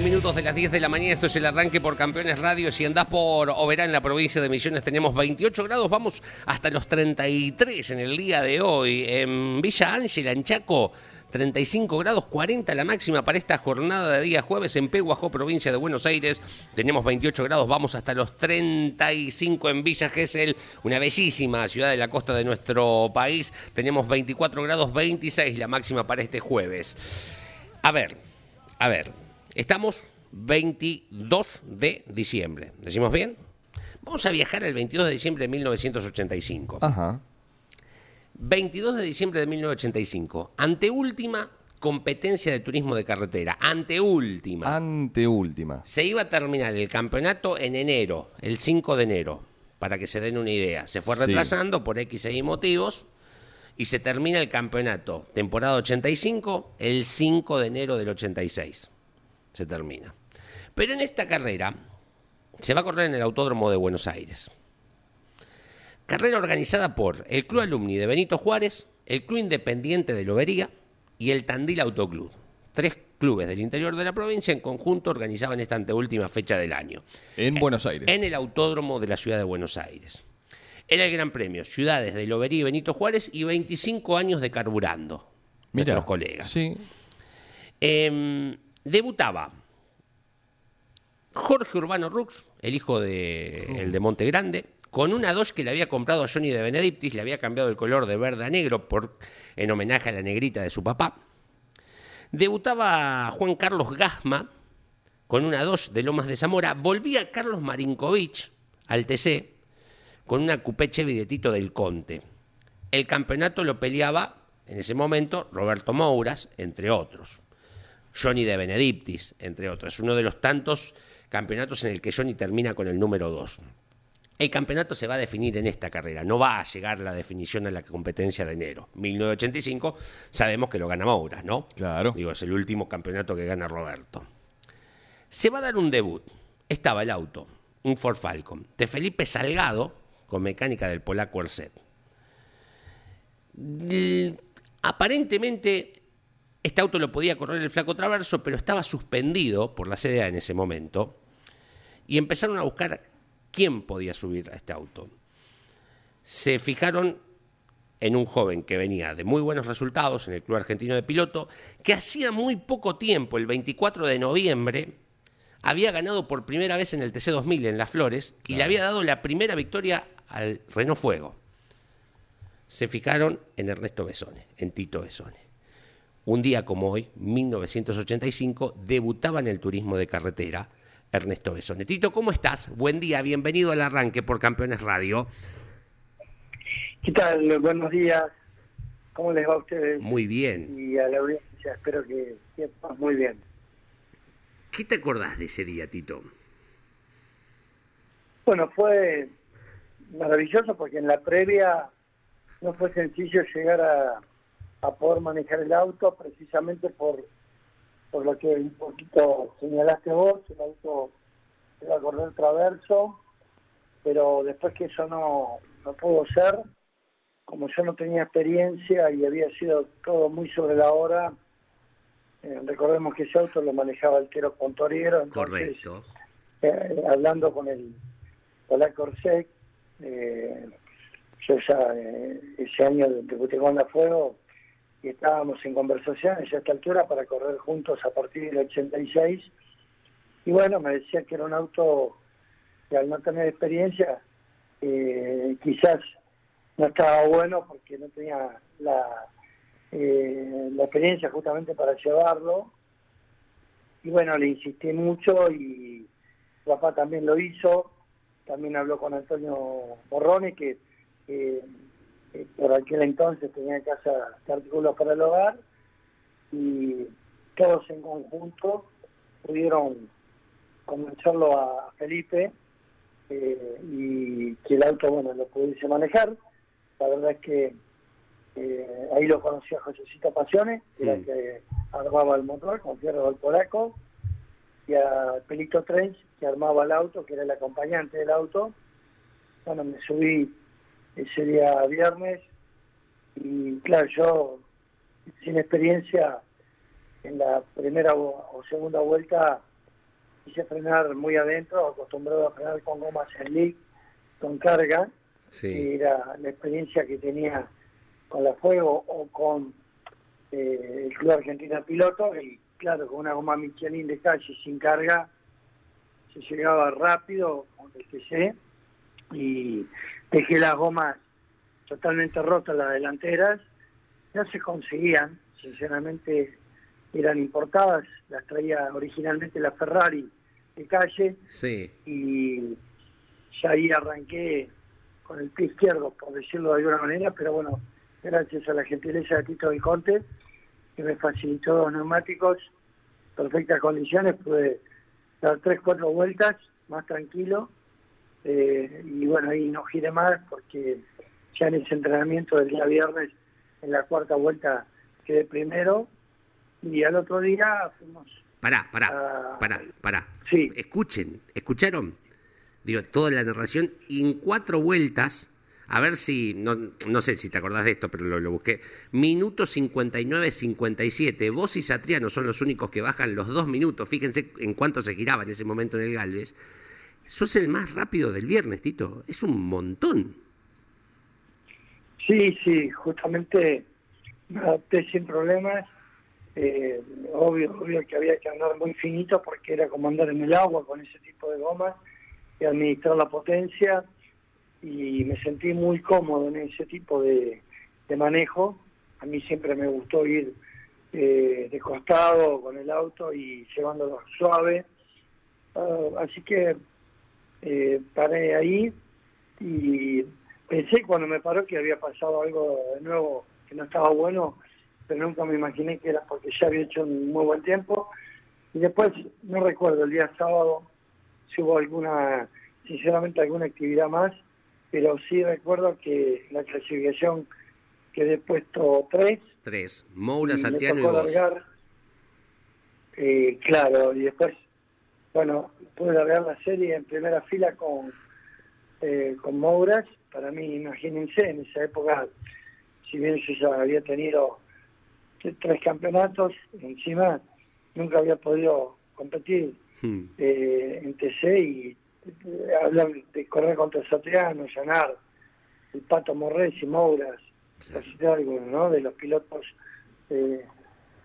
B: minutos de las 10 de la mañana, esto es el arranque por Campeones Radio. Si andás por Oberá en la provincia de Misiones tenemos 28 grados, vamos hasta los 33 en el día de hoy. En Villa Ángela, en Chaco, 35 grados 40 la máxima para esta jornada de día jueves en Peguajó, provincia de Buenos Aires. Tenemos 28 grados, vamos hasta los 35 en Villa Gesell, una bellísima ciudad de la costa de nuestro país. Tenemos 24 grados 26 la máxima para este jueves. A ver, a ver estamos 22 de diciembre. ¿Decimos bien? Vamos a viajar el 22 de diciembre de 1985.
D: Ajá.
B: 22 de diciembre de 1985. Anteúltima competencia de turismo de carretera. Anteúltima.
D: Anteúltima.
B: Se iba a terminar el campeonato en enero, el 5 de enero, para que se den una idea. Se fue
D: Sí.
B: retrasando por X y motivos y se termina el campeonato, temporada 85, el 5 de enero del 86. Se termina. Pero en esta carrera se va a correr en el Autódromo de Buenos Aires. Carrera organizada por el Club Alumni de Benito Juárez, el Club Independiente de Lobería y el Tandil Autoclub. Tres clubes del interior de la provincia en conjunto organizaban esta anteúltima fecha del año.
D: En Buenos Aires.
B: En el Autódromo de la Ciudad de Buenos Aires. Era el Gran Premio, ciudades de Lobería y Benito Juárez y 25 años de carburando.
D: Mirá,
B: Nuestros colegas.
D: Sí.
B: Em, debutaba Jorge Urbano Rux, el hijo de, el de Monte Grande, con una Dodge que le había comprado a Johnny de Benedictis, le había cambiado el color de verde a negro por, en homenaje a la negrita de su papá. Debutaba Juan Carlos Gasma con una Dodge de Lomas de Zamora. Volvía Carlos Marinkovic al TC con una Coupé Chevy de Tito del Conte. El campeonato lo peleaba en ese momento Roberto Mouras, entre otros. Johnny de Benedictis, entre otros. Es uno de los tantos campeonatos en el que Johnny termina con el número 2. El campeonato se va a definir en esta carrera, no va a llegar la definición a la competencia de enero. 1985 sabemos que lo gana Mouras, ¿no?
D: Claro.
B: Digo, es el último campeonato que gana Roberto. Se va a dar un debut. Estaba el auto, un Ford Falcon, de Felipe Salgado, con mecánica del polaco Erset. Aparentemente, este auto lo podía correr el flaco Traverso, pero estaba suspendido por la CDA en ese momento. Y empezaron a buscar quién podía subir a este auto. Se fijaron en un joven que venía de muy buenos resultados en el Club Argentino de Piloto, que hacía muy poco tiempo, el 24 de noviembre, había ganado por primera vez en el TC2000 en Las Flores y le había dado la primera victoria al Renault Fuego. Se fijaron en Ernesto Besone, en Tito Besone. Un día como hoy, 1985, debutaba en el turismo de carretera Ernesto Besone. Tito, ¿cómo estás? Buen día, bienvenido al arranque por Campeones Radio.
I: ¿Qué tal? Buenos días. ¿Cómo les va a ustedes?
B: Muy bien.
I: Y a la audiencia, espero que sepan muy bien.
B: ¿Qué te acordás de ese día, Tito?
I: Bueno, fue maravilloso porque en la previa no fue sencillo llegar a, a poder manejar el auto precisamente por, por lo que un poquito señalaste vos, el auto iba a correr traverso, pero después que eso no, no pudo ser, como yo no tenía experiencia y había sido todo muy sobre la hora, eh, recordemos que ese auto lo manejaba el Quero Pontoriero, entonces,
B: Correcto.
I: eh, hablando con el polaco Orsec, eh, yo ya eh, ese año debuté con la Fuego y estábamos en conversaciones a esta altura para correr juntos a partir del 86 y bueno, me decía que era un auto que al no tener experiencia eh, quizás no estaba bueno porque no tenía la, eh, la experiencia justamente para llevarlo. Y bueno, le insistí mucho y papá también lo hizo, también habló con Antonio Borrone que eh, por aquel entonces tenía en casa de artículos para el hogar y todos en conjunto pudieron convencerlo a Felipe eh, y que el auto bueno lo pudiese manejar. La verdad es que eh, ahí lo conocí a Josecito Pasiones que era el que armaba el motor con Fierro del Polaco y a Pelito Trench que armaba el auto que era el acompañante del auto. Bueno me subí ese día viernes y claro yo sin experiencia en la primera o segunda vuelta quise frenar muy adentro, acostumbrado a frenar con gomas slick, con carga.
B: Sí.
I: Era la experiencia que tenía con la Fuego o con eh, el Club Argentina Piloto. Y claro, con una goma Michelin de calle sin carga, se llegaba rápido con el TC y dejé las gomas totalmente rotas, las delanteras. No se conseguían, sinceramente eran importadas, las traía originalmente la Ferrari de calle
B: Sí.
I: y ya ahí arranqué con el pie izquierdo, por decirlo de alguna manera, pero bueno, gracias a la gentileza de Tito del Conte, que me facilitó dos neumáticos, perfectas condiciones, pude dar tres, cuatro vueltas, más tranquilo, eh, y bueno, ahí no giré más porque ya en ese entrenamiento del día viernes, en la cuarta vuelta quedé primero, y al otro día fuimos
B: Pará, pará,
I: Ah,
B: pará, pará.
I: sí.
B: Escuchen, ¿escucharon? Digo, toda la narración y en cuatro vueltas, a ver si, no, no sé si te acordás de esto, pero lo, lo busqué. Minuto 59-57. Vos y Satriano son los únicos que bajan los dos minutos. Fíjense en cuánto se giraba en ese momento en el Galvez. Sos el más rápido del viernes, Tito. Es un montón.
I: Sí, sí, justamente me adapté sin problemas. Eh, obvio, obvio que había que andar muy finito porque era como andar en el agua con ese tipo de gomas y administrar la potencia y me sentí muy cómodo en ese tipo de, de manejo. A mí siempre me gustó ir eh, de costado con el auto y llevándolo suave. Ah, así que eh, paré ahí y pensé cuando me paró que había pasado algo de nuevo que no estaba bueno, pero nunca me imaginé que era porque ya había hecho un muy buen tiempo. Y después, no recuerdo el día sábado si hubo alguna, sinceramente alguna actividad más, pero sí recuerdo que la clasificación quedé puesto 3.
B: Tres. Moura,
I: y me
B: Satriano y
I: tocó
B: vos.
I: largar, eh, claro, y después, bueno, pude largar la serie en primera fila con, eh, con Mouras. Para mí, imagínense, en esa época, si bien yo ya había tenido tres campeonatos, encima nunca había podido competir
B: Hmm.
I: eh, en TC y eh, hablar de correr contra Satriano, Llanar, el Pato Morrés y Mouras, por citar algo, ¿no? De los pilotos eh,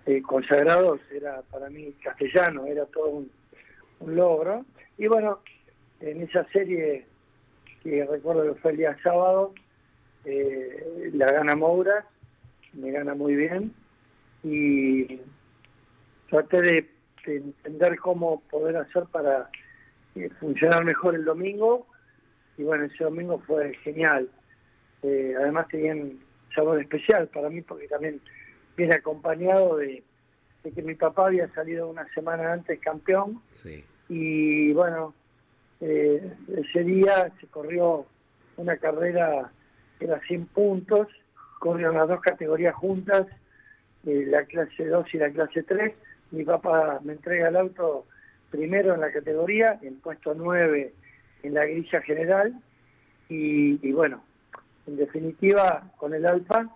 I: eh, consagrados, era para mí castellano, era todo un, un logro. Y bueno, en esa serie que recuerdo que fue el día sábado, eh, la gana Mouras, me gana muy bien y traté de, de entender cómo poder hacer para eh, funcionar mejor el domingo y bueno, ese domingo fue genial. Eh, además tenía un sabor especial para mí porque también viene acompañado de, que mi papá había salido una semana antes campeón. Y bueno, eh, ese día se corrió una carrera que era 100 puntos, corrieron las dos categorías juntas, eh, la clase 2 y la clase 3. Mi papá me entrega el auto primero en la categoría, en puesto 9 en la grilla general y, y bueno, en definitiva con el Alfa,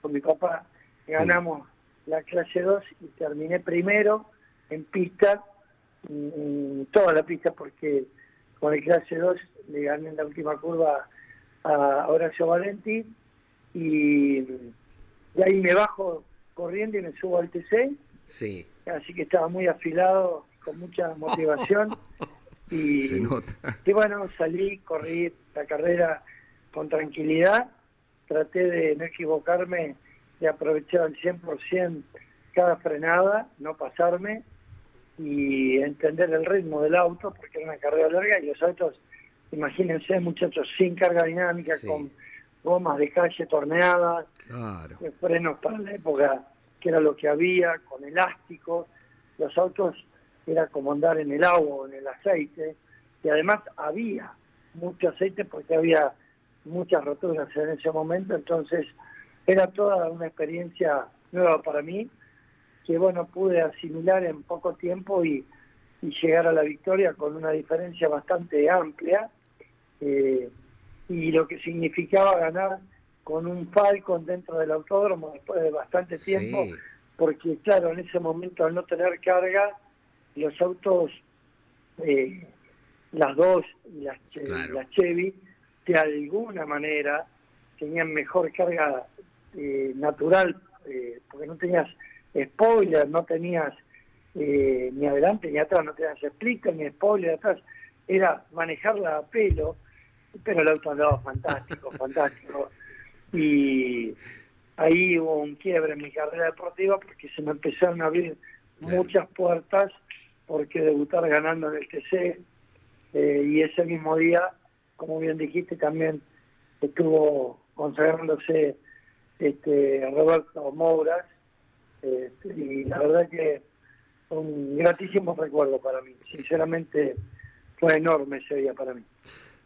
I: con mi papá ganamos la clase 2 y terminé primero en pista, en, toda la pista porque con el clase 2 le gané en la última curva a Horacio Valenti y de ahí me bajo corriendo y me subo al TC,
B: Sí.
I: así que estaba muy afilado, con mucha motivación y,
D: Se nota.
I: y bueno, salí, corrí la carrera con tranquilidad, traté de no equivocarme, de aprovechar al 100% cada frenada, no pasarme y entender el ritmo del auto, porque era una carrera larga y los autos, imagínense muchachos, sin carga dinámica,
B: Sí.
I: con gomas de calle torneadas,
D: Claro.
I: frenos para la época que era lo que había, con elástico, los autos era como andar en el agua o en el aceite, y además había mucho aceite porque había muchas roturas en ese momento, entonces era toda una experiencia nueva para mí, que bueno, pude asimilar en poco tiempo y, y llegar a la victoria con una diferencia bastante amplia, eh, y lo que significaba ganar con un Falcon dentro del autódromo después de bastante tiempo,
B: Sí.
I: porque claro, en ese momento al no tener carga, los autos eh, las dos, las, las Chevy, de alguna manera tenían mejor carga eh, natural, eh, porque no tenías spoiler, no tenías eh, ni adelante ni atrás, no tenías explica ni spoiler atrás, era manejarla a pelo, pero el auto andaba fantástico, fantástico. Y ahí hubo un quiebre en mi carrera deportiva porque se me empezaron a abrir muchas puertas porque debutar ganando en el TC y ese mismo día, como bien dijiste, también estuvo consagrándose este, Roberto Mouras, este, y la verdad que un gratísimo recuerdo para mí. Sinceramente fue enorme ese día para mí.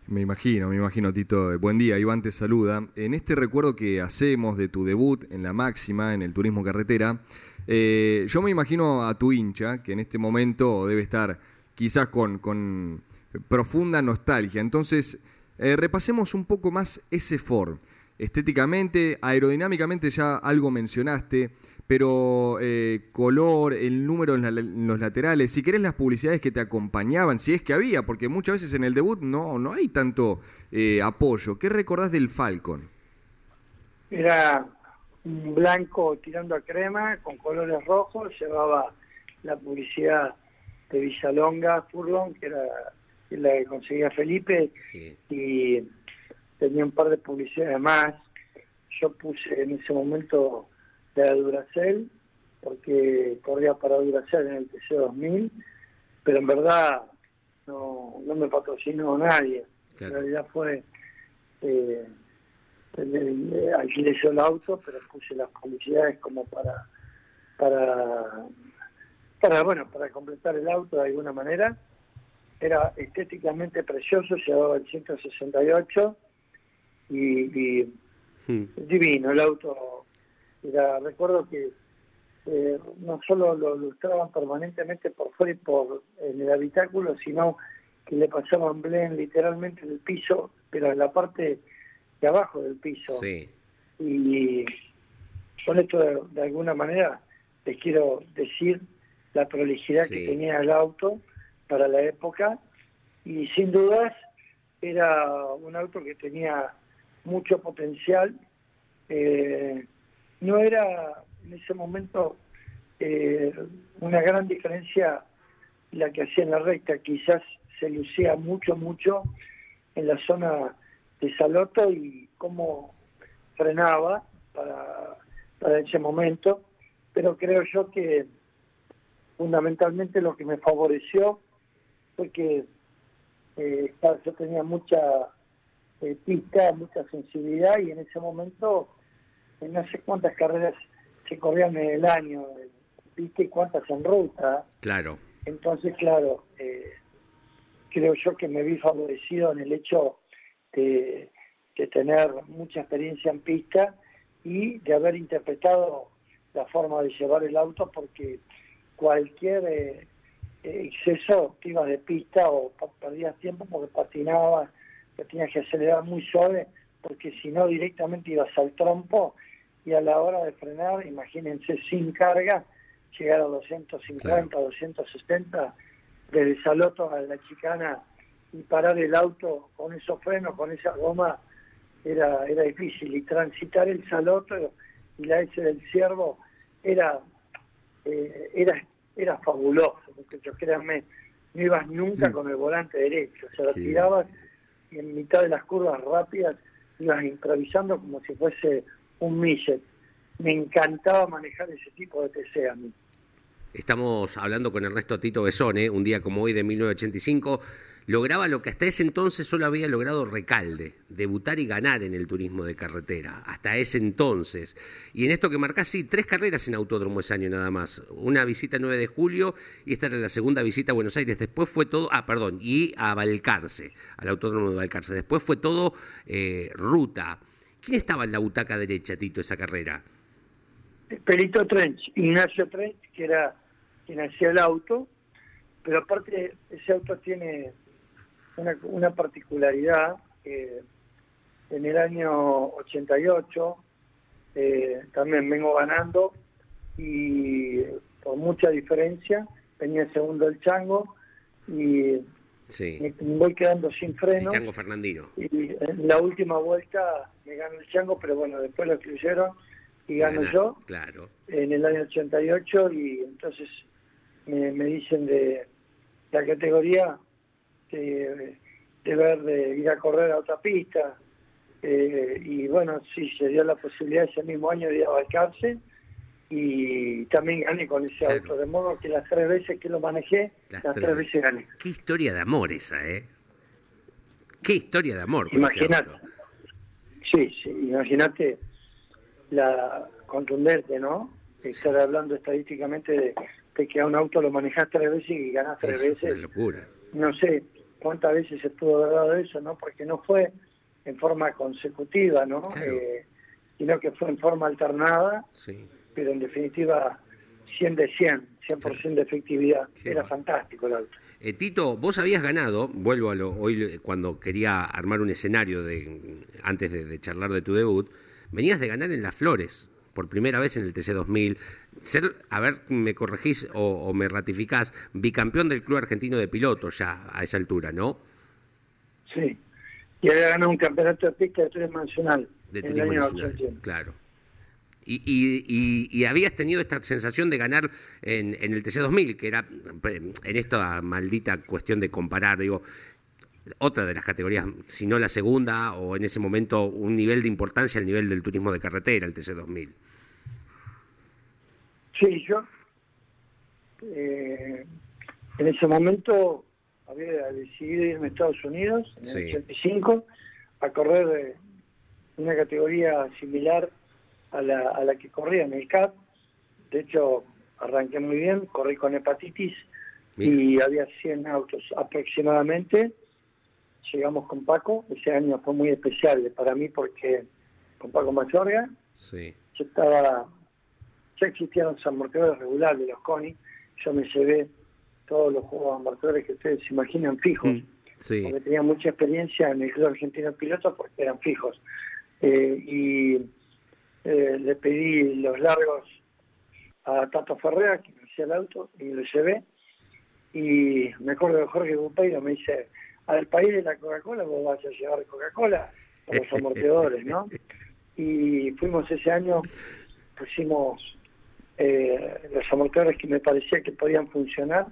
D: Me imagino, me imagino, Tito. Buen día, Iván te saluda. En este recuerdo que hacemos de tu debut en la máxima, en el turismo carretera, eh, yo me imagino a tu hincha, que en este momento debe estar quizás con, con profunda nostalgia. Entonces, eh, repasemos un poco más ese Ford. Estéticamente, aerodinámicamente ya algo mencionaste, pero eh, color, el número en, los laterales, si querés las publicidades que te acompañaban, si es que había, porque muchas veces en el debut no, no hay tanto eh, apoyo. ¿Qué recordás del Falcon?
I: Era un blanco tirando a crema con colores rojos, llevaba la publicidad de Villalonga, Furlong, que era la que conseguía Felipe, y tenía un par de publicidades más. Yo puse en ese momento de Duracell, porque corría para Duracell en el TC2000, pero en verdad no, no me patrocinó nadie. En realidad fue eh, alquilé yo el auto, pero puse las publicidades como para para para bueno para completar el auto de alguna manera era estéticamente precioso llevaba el 168 y, hmm. divino el auto. Era, recuerdo que eh, no solo lo ilustraban permanentemente por fuera y por en el habitáculo, sino que le pasaban blend literalmente en el piso, pero en la parte de abajo del piso. Y con esto de, alguna manera les quiero decir la prolijidad que tenía el auto para la época y sin dudas era un auto que tenía mucho potencial. Eh, no era en ese momento eh, una gran diferencia la que hacía en la recta, quizás se lucía mucho, mucho en la zona de Saloto y cómo frenaba para, para ese momento, pero creo yo que fundamentalmente lo que me favoreció fue que eh, yo tenía mucha eh, pista, mucha sensibilidad y en ese momento no sé cuántas carreras se corrían en el año, viste y cuántas en ruta.
B: Claro.
I: Entonces, claro, eh, creo yo que me vi favorecido en el hecho de, tener mucha experiencia en pista y de haber interpretado la forma de llevar el auto porque cualquier eh, exceso que ibas de pista o perdías tiempo porque patinabas, que tenías que acelerar muy suave porque si no directamente ibas al trompo y a la hora de frenar, imagínense sin carga, llegar a 250, 270 desde Saloto a la chicana y parar el auto con esos frenos, con esa goma, era, era difícil. Y transitar el Saloto y la S del Ciervo era, eh, era era fabuloso, porque yo créanme, no ibas nunca mm. con el volante derecho, o sea, tirabas y en mitad de las curvas rápidas ibas improvisando como si fuese un millet. Me encantaba manejar ese tipo de TC a mí.
B: Estamos hablando con Ernesto Tito Besone, un día como hoy de 1985 lograba lo que hasta ese entonces solo había logrado Recalde, debutar y ganar en el turismo de carretera, hasta ese entonces. Y en esto que marcás, sí, tres carreras en autódromo ese año nada más. Una visita el 9 de julio y esta era la segunda visita a Buenos Aires. Después fue todo, ah, perdón, y a Balcarce, al autódromo de Balcarce. Después fue todo eh, ruta. ¿Quién estaba en la butaca derecha, Tito, esa carrera?
I: Perito Trench, Ignacio Trench, que era hacía el auto, pero aparte ese auto tiene una, particularidad que en el año 88 eh, también vengo ganando y por mucha diferencia venía segundo el Chango y me voy quedando sin freno.
B: El Chango Fernandino.
I: Y en la última vuelta me ganó el Chango, pero bueno, después lo excluyeron y gano yo.
B: Claro.
I: En el año 88 y entonces me, me dicen de la categoría de, de ver de ir a correr a otra pista. Eh, y bueno, sí, se dio la posibilidad ese mismo año de ir a Balcarce y también gané con ese auto, de modo que las tres veces que lo manejé, las, tres, veces gané.
B: Qué historia de amor esa, ¿eh? Qué historia de amor.
I: Imagínate. Sí, sí, imagínate la contundente, ¿no? Estar hablando estadísticamente de, que a un auto lo manejas tres veces y ganas tres veces.
B: Una locura.
I: No sé cuántas veces se pudo haber dado eso, ¿no? Porque no fue en forma consecutiva, ¿no? Eh, sino que fue en forma alternada.
B: Sí
I: pero en definitiva 100 de 100, 100% de efectividad. Era fantástico el auto.
B: Eh, Tito, vos habías ganado, vuelvo a lo hoy cuando quería armar un escenario de antes de, charlar de tu debut, venías de ganar en Las Flores por primera vez en el TC2000, ser, a ver, me corregís o, me ratificás, bicampeón del Club Argentino de Pilotos ya a esa altura, ¿no?
I: Sí, y había ganado un campeonato de pista de turismo nacional.
B: De turismo nacional, claro. Y, y, habías tenido esta sensación de ganar en, el TC2000, que era en esta maldita cuestión de comparar, digo, otra de las categorías, si no la segunda, o en ese momento un nivel de importancia al nivel del turismo de carretera, el TC2000.
I: Sí, yo eh, en ese momento había decidido irme a Estados Unidos, en el 85, a correr una categoría similar a la, a la que corría en el CAP. De hecho, arranqué muy bien, corrí con hepatitis y había 100 autos aproximadamente. Llegamos con Paco, ese año fue muy especial para mí porque con Paco Mayorga
B: sí.
I: yo estaba, ya existían los amortiguadores regulares los CONI, yo me llevé todos los juegos amortiguadores que ustedes se imaginan fijos, mm, porque tenía mucha experiencia en el Club Argentino de Pilotos porque eran fijos. Eh, y eh, le pedí los largos a Tato Ferrea, que me hacía el auto, y lo llevé. Y me acuerdo de Jorge Bupeiro, me dice, al país de la Coca-Cola vos vas a llevar Coca-Cola a los amortiguadores, ¿no? Y fuimos ese año, pusimos eh, los amortiguadores que me parecía que podían funcionar.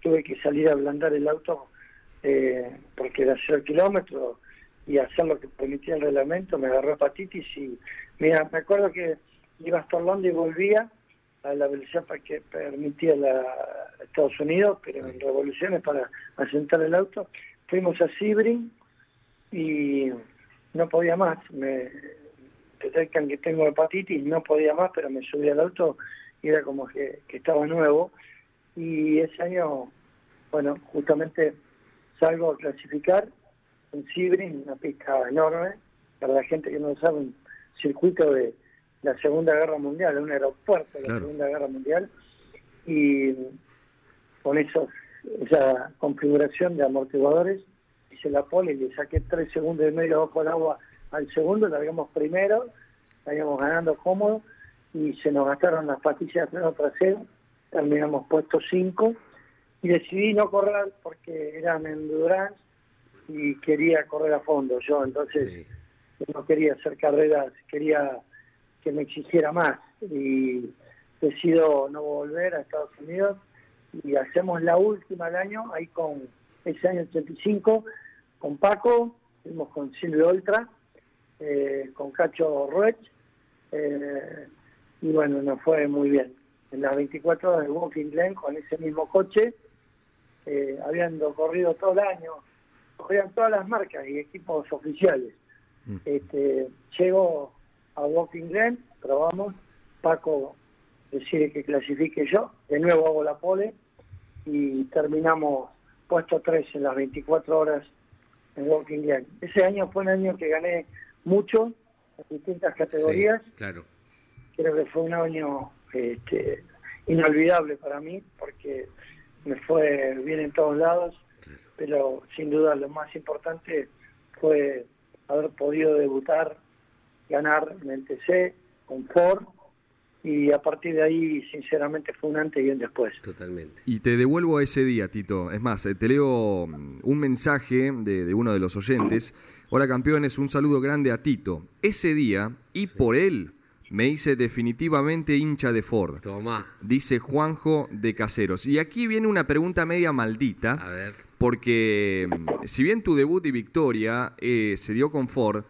I: Tuve que salir a ablandar el auto eh, porque era cero kilómetros y hacer lo que permitía el reglamento, me agarró hepatitis y mira, me acuerdo que iba hasta Orlando y volvía a la velocidad que permitía la Estados Unidos, pero en revoluciones para asentar el auto. Fuimos a Sibrin y no podía más. Me detectan que tengo hepatitis, no podía más, pero me subí al auto y era como que, que estaba nuevo. Y ese año, bueno, justamente salgo a clasificar en Sibrin, una pista enorme, para la gente que no lo sabe, un circuito de la Segunda Guerra Mundial, un aeropuerto de la Segunda Guerra Mundial, y con eso, esa configuración de amortiguadores, hice la pole y le saqué tres segundos y medio bajo el agua al segundo, largamos primero, estábamos ganando cómodo, y se nos gastaron las pastillas de freno trasero, terminamos puesto cinco, y decidí no correr porque eran endurance y quería correr a fondo yo, entonces no quería hacer carreras, quería que me exigiera más y decido no volver a Estados Unidos y hacemos la última del año, ahí con ese año 85, con Paco, fuimos con Silvio Oltra, eh, con Cacho Ruech, eh, y bueno, nos fue muy bien. En las 24 horas de Walking Glen, con ese mismo coche, eh, habiendo corrido todo el año, corrían todas las marcas y equipos oficiales. Mm. Este, llego a Walking Glen, probamos, Paco decide que clasifique yo, de nuevo hago la pole y terminamos puesto 3 en las 24 horas en Walking Glen. Ese año fue un año que gané mucho en distintas categorías.
B: claro.
I: Creo que fue un año este, inolvidable para mí porque me fue bien en todos lados pero sin duda lo más importante fue haber podido debutar, ganar en el TC con Ford y a partir de ahí, sinceramente, fue un antes y un después.
B: Totalmente.
D: Y te devuelvo a ese día, Tito. Es más, eh, te leo mm, un mensaje de, de uno de los oyentes. Hola campeones, un saludo grande a Tito. Ese día, y por él, me hice definitivamente hincha de Ford.
B: Toma.
D: Dice Juanjo de Caseros. Y aquí viene una pregunta media maldita.
B: A ver.
D: Porque mm, si bien tu debut y victoria eh, se dio con Ford,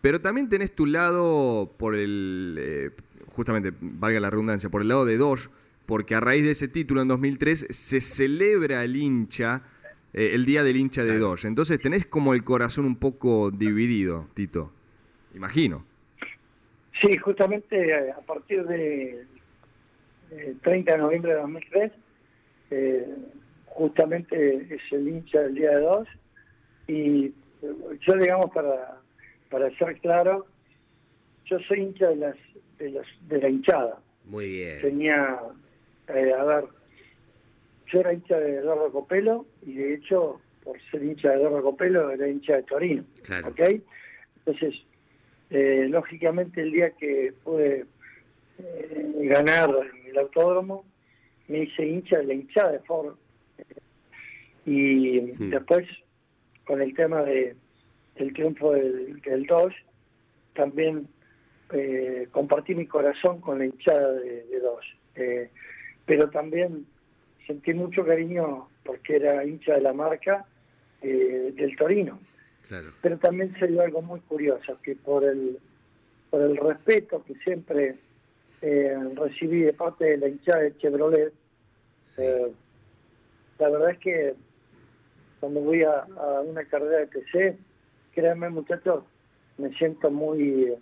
D: pero también tenés tu lado por el, eh, justamente, valga la redundancia, por el lado de Dodge, porque a raíz de ese título en 2003 se celebra el hincha, eh, el día del hincha de Dodge. Entonces tenés como el corazón un poco dividido, Tito. Imagino.
I: Sí, justamente eh, a partir de eh, 30 de noviembre de 2003, eh, justamente es el hincha del día de dos y eh, yo digamos para para ser claro, yo soy hincha de las de, las, de la hinchada.
B: Muy bien.
I: Tenía, eh, a ver, yo era hincha de Eduardo Copelo y de hecho, por ser hincha de Eduardo Copelo, era hincha de Torino.
B: Claro.
I: ¿ok? Entonces, eh, lógicamente el día que pude eh, ganar el autódromo, me hice hincha de la hinchada de Ford. Y después, con el tema de del triunfo del, del Dodge, también eh, compartí mi corazón con la hinchada de, de Dodge. Eh, pero también sentí mucho cariño porque era hincha de la marca eh, del Torino.
B: Claro.
I: Pero también se dio algo muy curioso, que por el, por el respeto que siempre eh, recibí de parte de la hinchada de Chevrolet, eh, la verdad es que cuando voy a, a una carrera de TC, créanme muchachos, me siento muy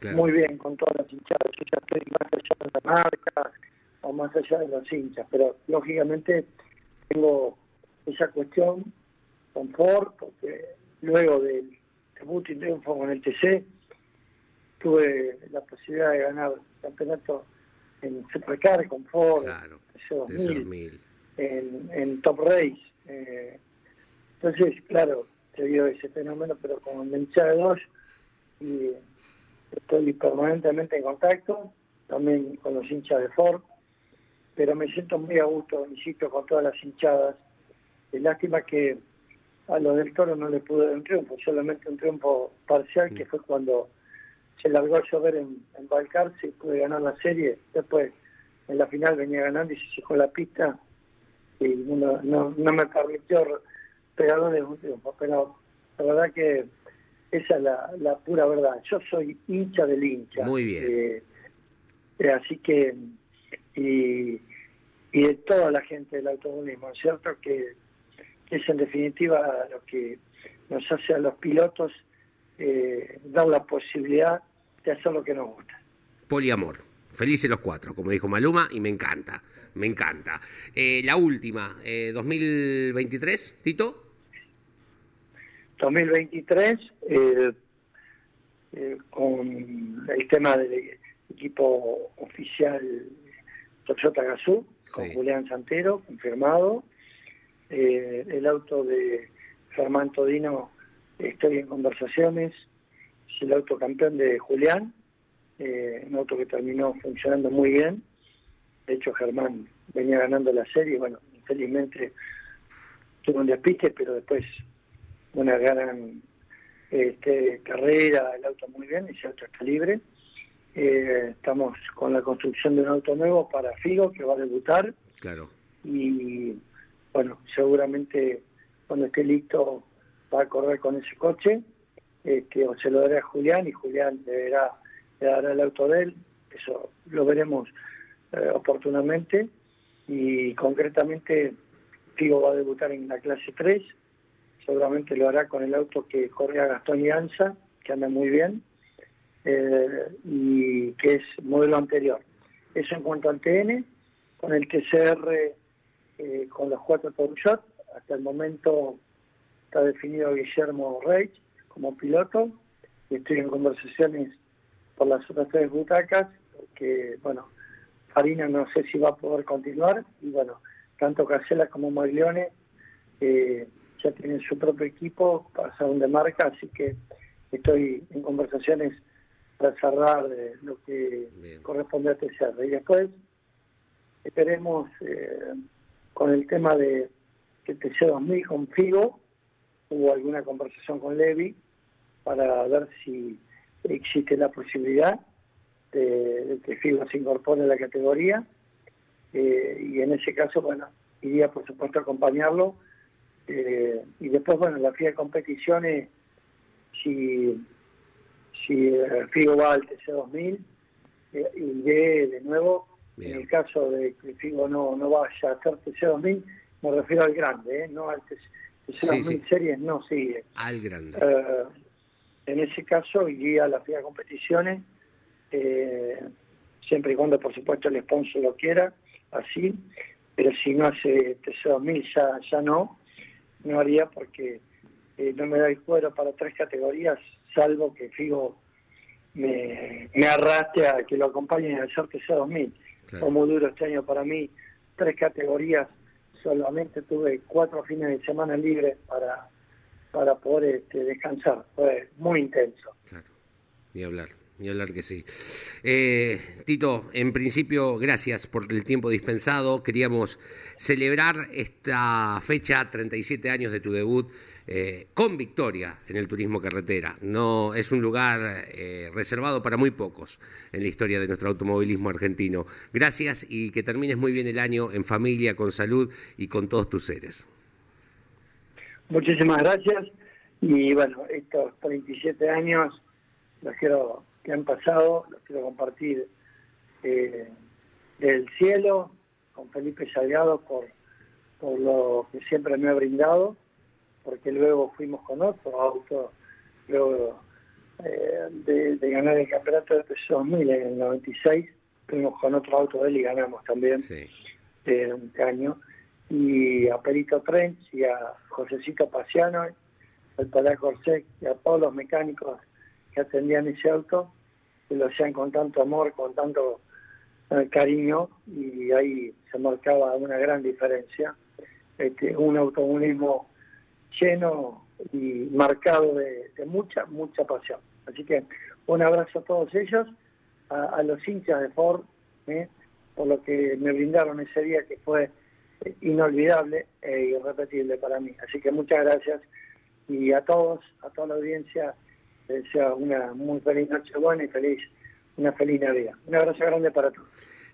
B: Claro,
I: muy
B: sí.
I: bien con todas las hinchadas. Yo ya estoy más allá de la marca o más allá de los hinchas, pero lógicamente tengo esa cuestión con Ford, porque luego del debut y triunfo con el TC, tuve la posibilidad de ganar el campeonato en Supercar con Ford,
B: Claro.
I: ese 2000,
B: 2000.
I: en, en Top Race. eh, entonces, claro, se dio ese fenómeno, pero con el de dos, y estoy permanentemente en contacto, también con los hinchas de Ford, pero me siento muy a gusto, insisto, con todas las hinchadas. Es lástima que a los del Toro no le pude dar un triunfo, solamente un triunfo parcial, que fue cuando se largó a llover en, en Balcarce y pude ganar la serie. Después, en la final venía ganando y se fijó la pista y no, no, no me permitió pegarle un triunfo. Pero la verdad que esa es la, la pura verdad. Yo soy hincha del hincha.
B: Muy bien.
I: Eh, eh, así que, y, y de toda la gente del automovilismo, ¿es ¿cierto? Que, que es en definitiva lo que nos hace a los pilotos eh, dar la posibilidad de hacer lo que nos gusta.
B: Poliamor. Felices los cuatro, como dijo Maluma, y me encanta, me encanta. Eh, la última, eh, 2023, Tito.
I: 2023, eh, eh, con el tema del equipo oficial Toyota Gazoo, con
B: Sí.
I: Julián Santero, confirmado. Eh, el auto de Germán Todino, estoy en conversaciones, es el auto campeón de Julián, eh, un auto que terminó funcionando muy bien. De hecho, Germán venía ganando la serie, bueno, infelizmente tuvo un despiste, pero después una gran este, carrera, el auto muy bien, ese auto está libre. Eh, estamos con la construcción de un auto nuevo para Figo que va a debutar
B: Claro.
I: y bueno, seguramente cuando esté listo va a correr con ese coche, este, o se lo dará a Julián y Julián deberá, le dará el auto de él, eso lo veremos eh, oportunamente. Y concretamente Figo va a debutar en la clase 3, seguramente lo hará con el auto que corre a Gastón y Anza, que anda muy bien, eh, y que es modelo anterior. Eso en cuanto al TN, con el TCR, eh, con los cuatro Peugeot, hasta el momento está definido Guillermo Reich como piloto, y estoy en conversaciones por las otras tres butacas, que bueno, Farina no sé si va a poder continuar, y bueno, tanto Casella como Maglione eh, ya tienen su propio equipo, pasaron de marca, así que estoy en conversaciones para cerrar eh, lo que corresponde a TCR. Y después esperemos eh, con el tema de que TC2000 con Figo, hubo alguna conversación con Levi para ver si existe la posibilidad de, que Figo se incorpore a la categoría eh, y en ese caso, bueno, iría por supuesto a acompañarlo eh, y después, bueno, la FIA de competiciones, si, si Figo va al TC2000, eh, iré de nuevo. En el caso de que Figo no, no vaya a hacer TC2000, me refiero al grande, ¿eh? no al TC2000 sí, series, no sigue.
B: Al grande.
I: Eh, en ese caso iría a las FIA competiciones, eh, siempre y cuando, por supuesto, el sponsor lo quiera, así, pero si no hace TC2000 ya, ya no, no haría porque eh, no me da el cuero para tres categorías, salvo que Figo me, me arrastre a que lo acompañen al hacer TC2000 Claro. Fue muy duro este año para mí, tres categorías, solamente tuve cuatro fines de semana libres para, para poder este, descansar, fue muy intenso.
B: Claro, ni hablar. Ni hablar que sí. Eh, Tito, en principio, gracias por el tiempo dispensado. Queríamos celebrar esta fecha, 37 años de tu debut, eh, con victoria en el turismo carretera. No es un lugar eh, reservado para muy pocos en la historia de nuestro automovilismo argentino. Gracias y que termines muy bien el año en familia, con salud y con todos tus seres.
I: Muchísimas gracias. Y bueno, estos 37 años los quiero que han pasado, los quiero compartir eh, del cielo con Felipe Salgado por, por lo que siempre me ha brindado, porque luego fuimos con otro auto, luego eh, de, ganar el campeonato de peso 2000 en el 96, fuimos con otro auto de él y ganamos también sí. eh, un año, y a Perito Trench y a Josecito Paciano, al Padre Corsec y a todos los mecánicos que atendían ese auto, que lo hacían con tanto amor, con tanto eh, cariño, y ahí se marcaba una gran diferencia. Este, un automovilismo lleno y marcado de, mucha, mucha pasión. Así que un abrazo a todos ellos, a, los hinchas de Ford, ¿eh? por lo que me brindaron ese día que fue eh, inolvidable e irrepetible para mí. Así que muchas gracias y a todos, a toda la audiencia, deseo una muy feliz noche buena y feliz, una feliz Navidad. Un abrazo grande para todos.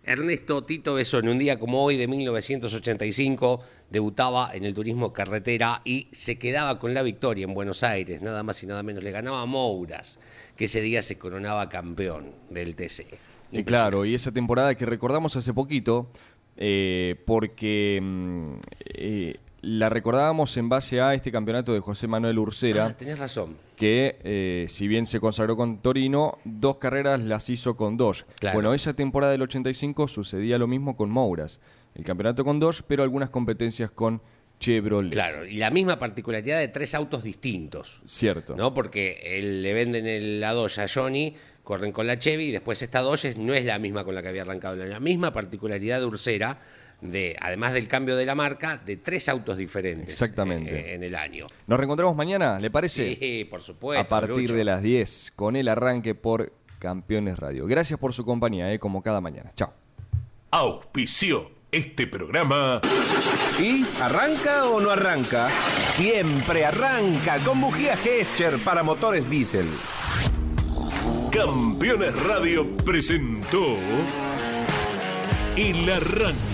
B: Ernesto Tito Beso, en un día como hoy de 1985, debutaba en el turismo carretera y se quedaba con la victoria en Buenos Aires, nada más y nada menos. Le ganaba a Mouras, que ese día se coronaba campeón del TC.
D: Y claro, y esa temporada que recordamos hace poquito, eh, porque mm, eh, la recordábamos en base a este campeonato de José Manuel Ursera.
B: Ah, tenés razón.
D: Que eh, si bien se consagró con Torino, dos carreras las hizo con Dodge. Bueno, esa temporada del 85 sucedía lo mismo con Mouras. El campeonato con Dodge, pero algunas competencias con Chevrolet.
B: Claro, y la misma particularidad de tres autos distintos.
D: Cierto.
B: ¿No? Porque él, le venden el, la Dodge a Johnny, corren con la Chevy y después esta Dodge no es la misma con la que había arrancado. La misma particularidad de Ursera de, además del cambio de la marca, de tres autos diferentes
D: Exactamente.
B: Eh, en el año.
D: Nos reencontramos mañana, ¿le parece?
B: Sí, por supuesto.
D: A partir de las 10, con el arranque por Campeones Radio. Gracias por su compañía, eh, como cada mañana. Chao.
A: Auspicio este programa.
J: ¿Y arranca o no arranca? Siempre arranca con bujía Gescher para motores diésel.
A: Campeones Radio presentó El Arranque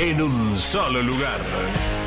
A: en un solo lugar.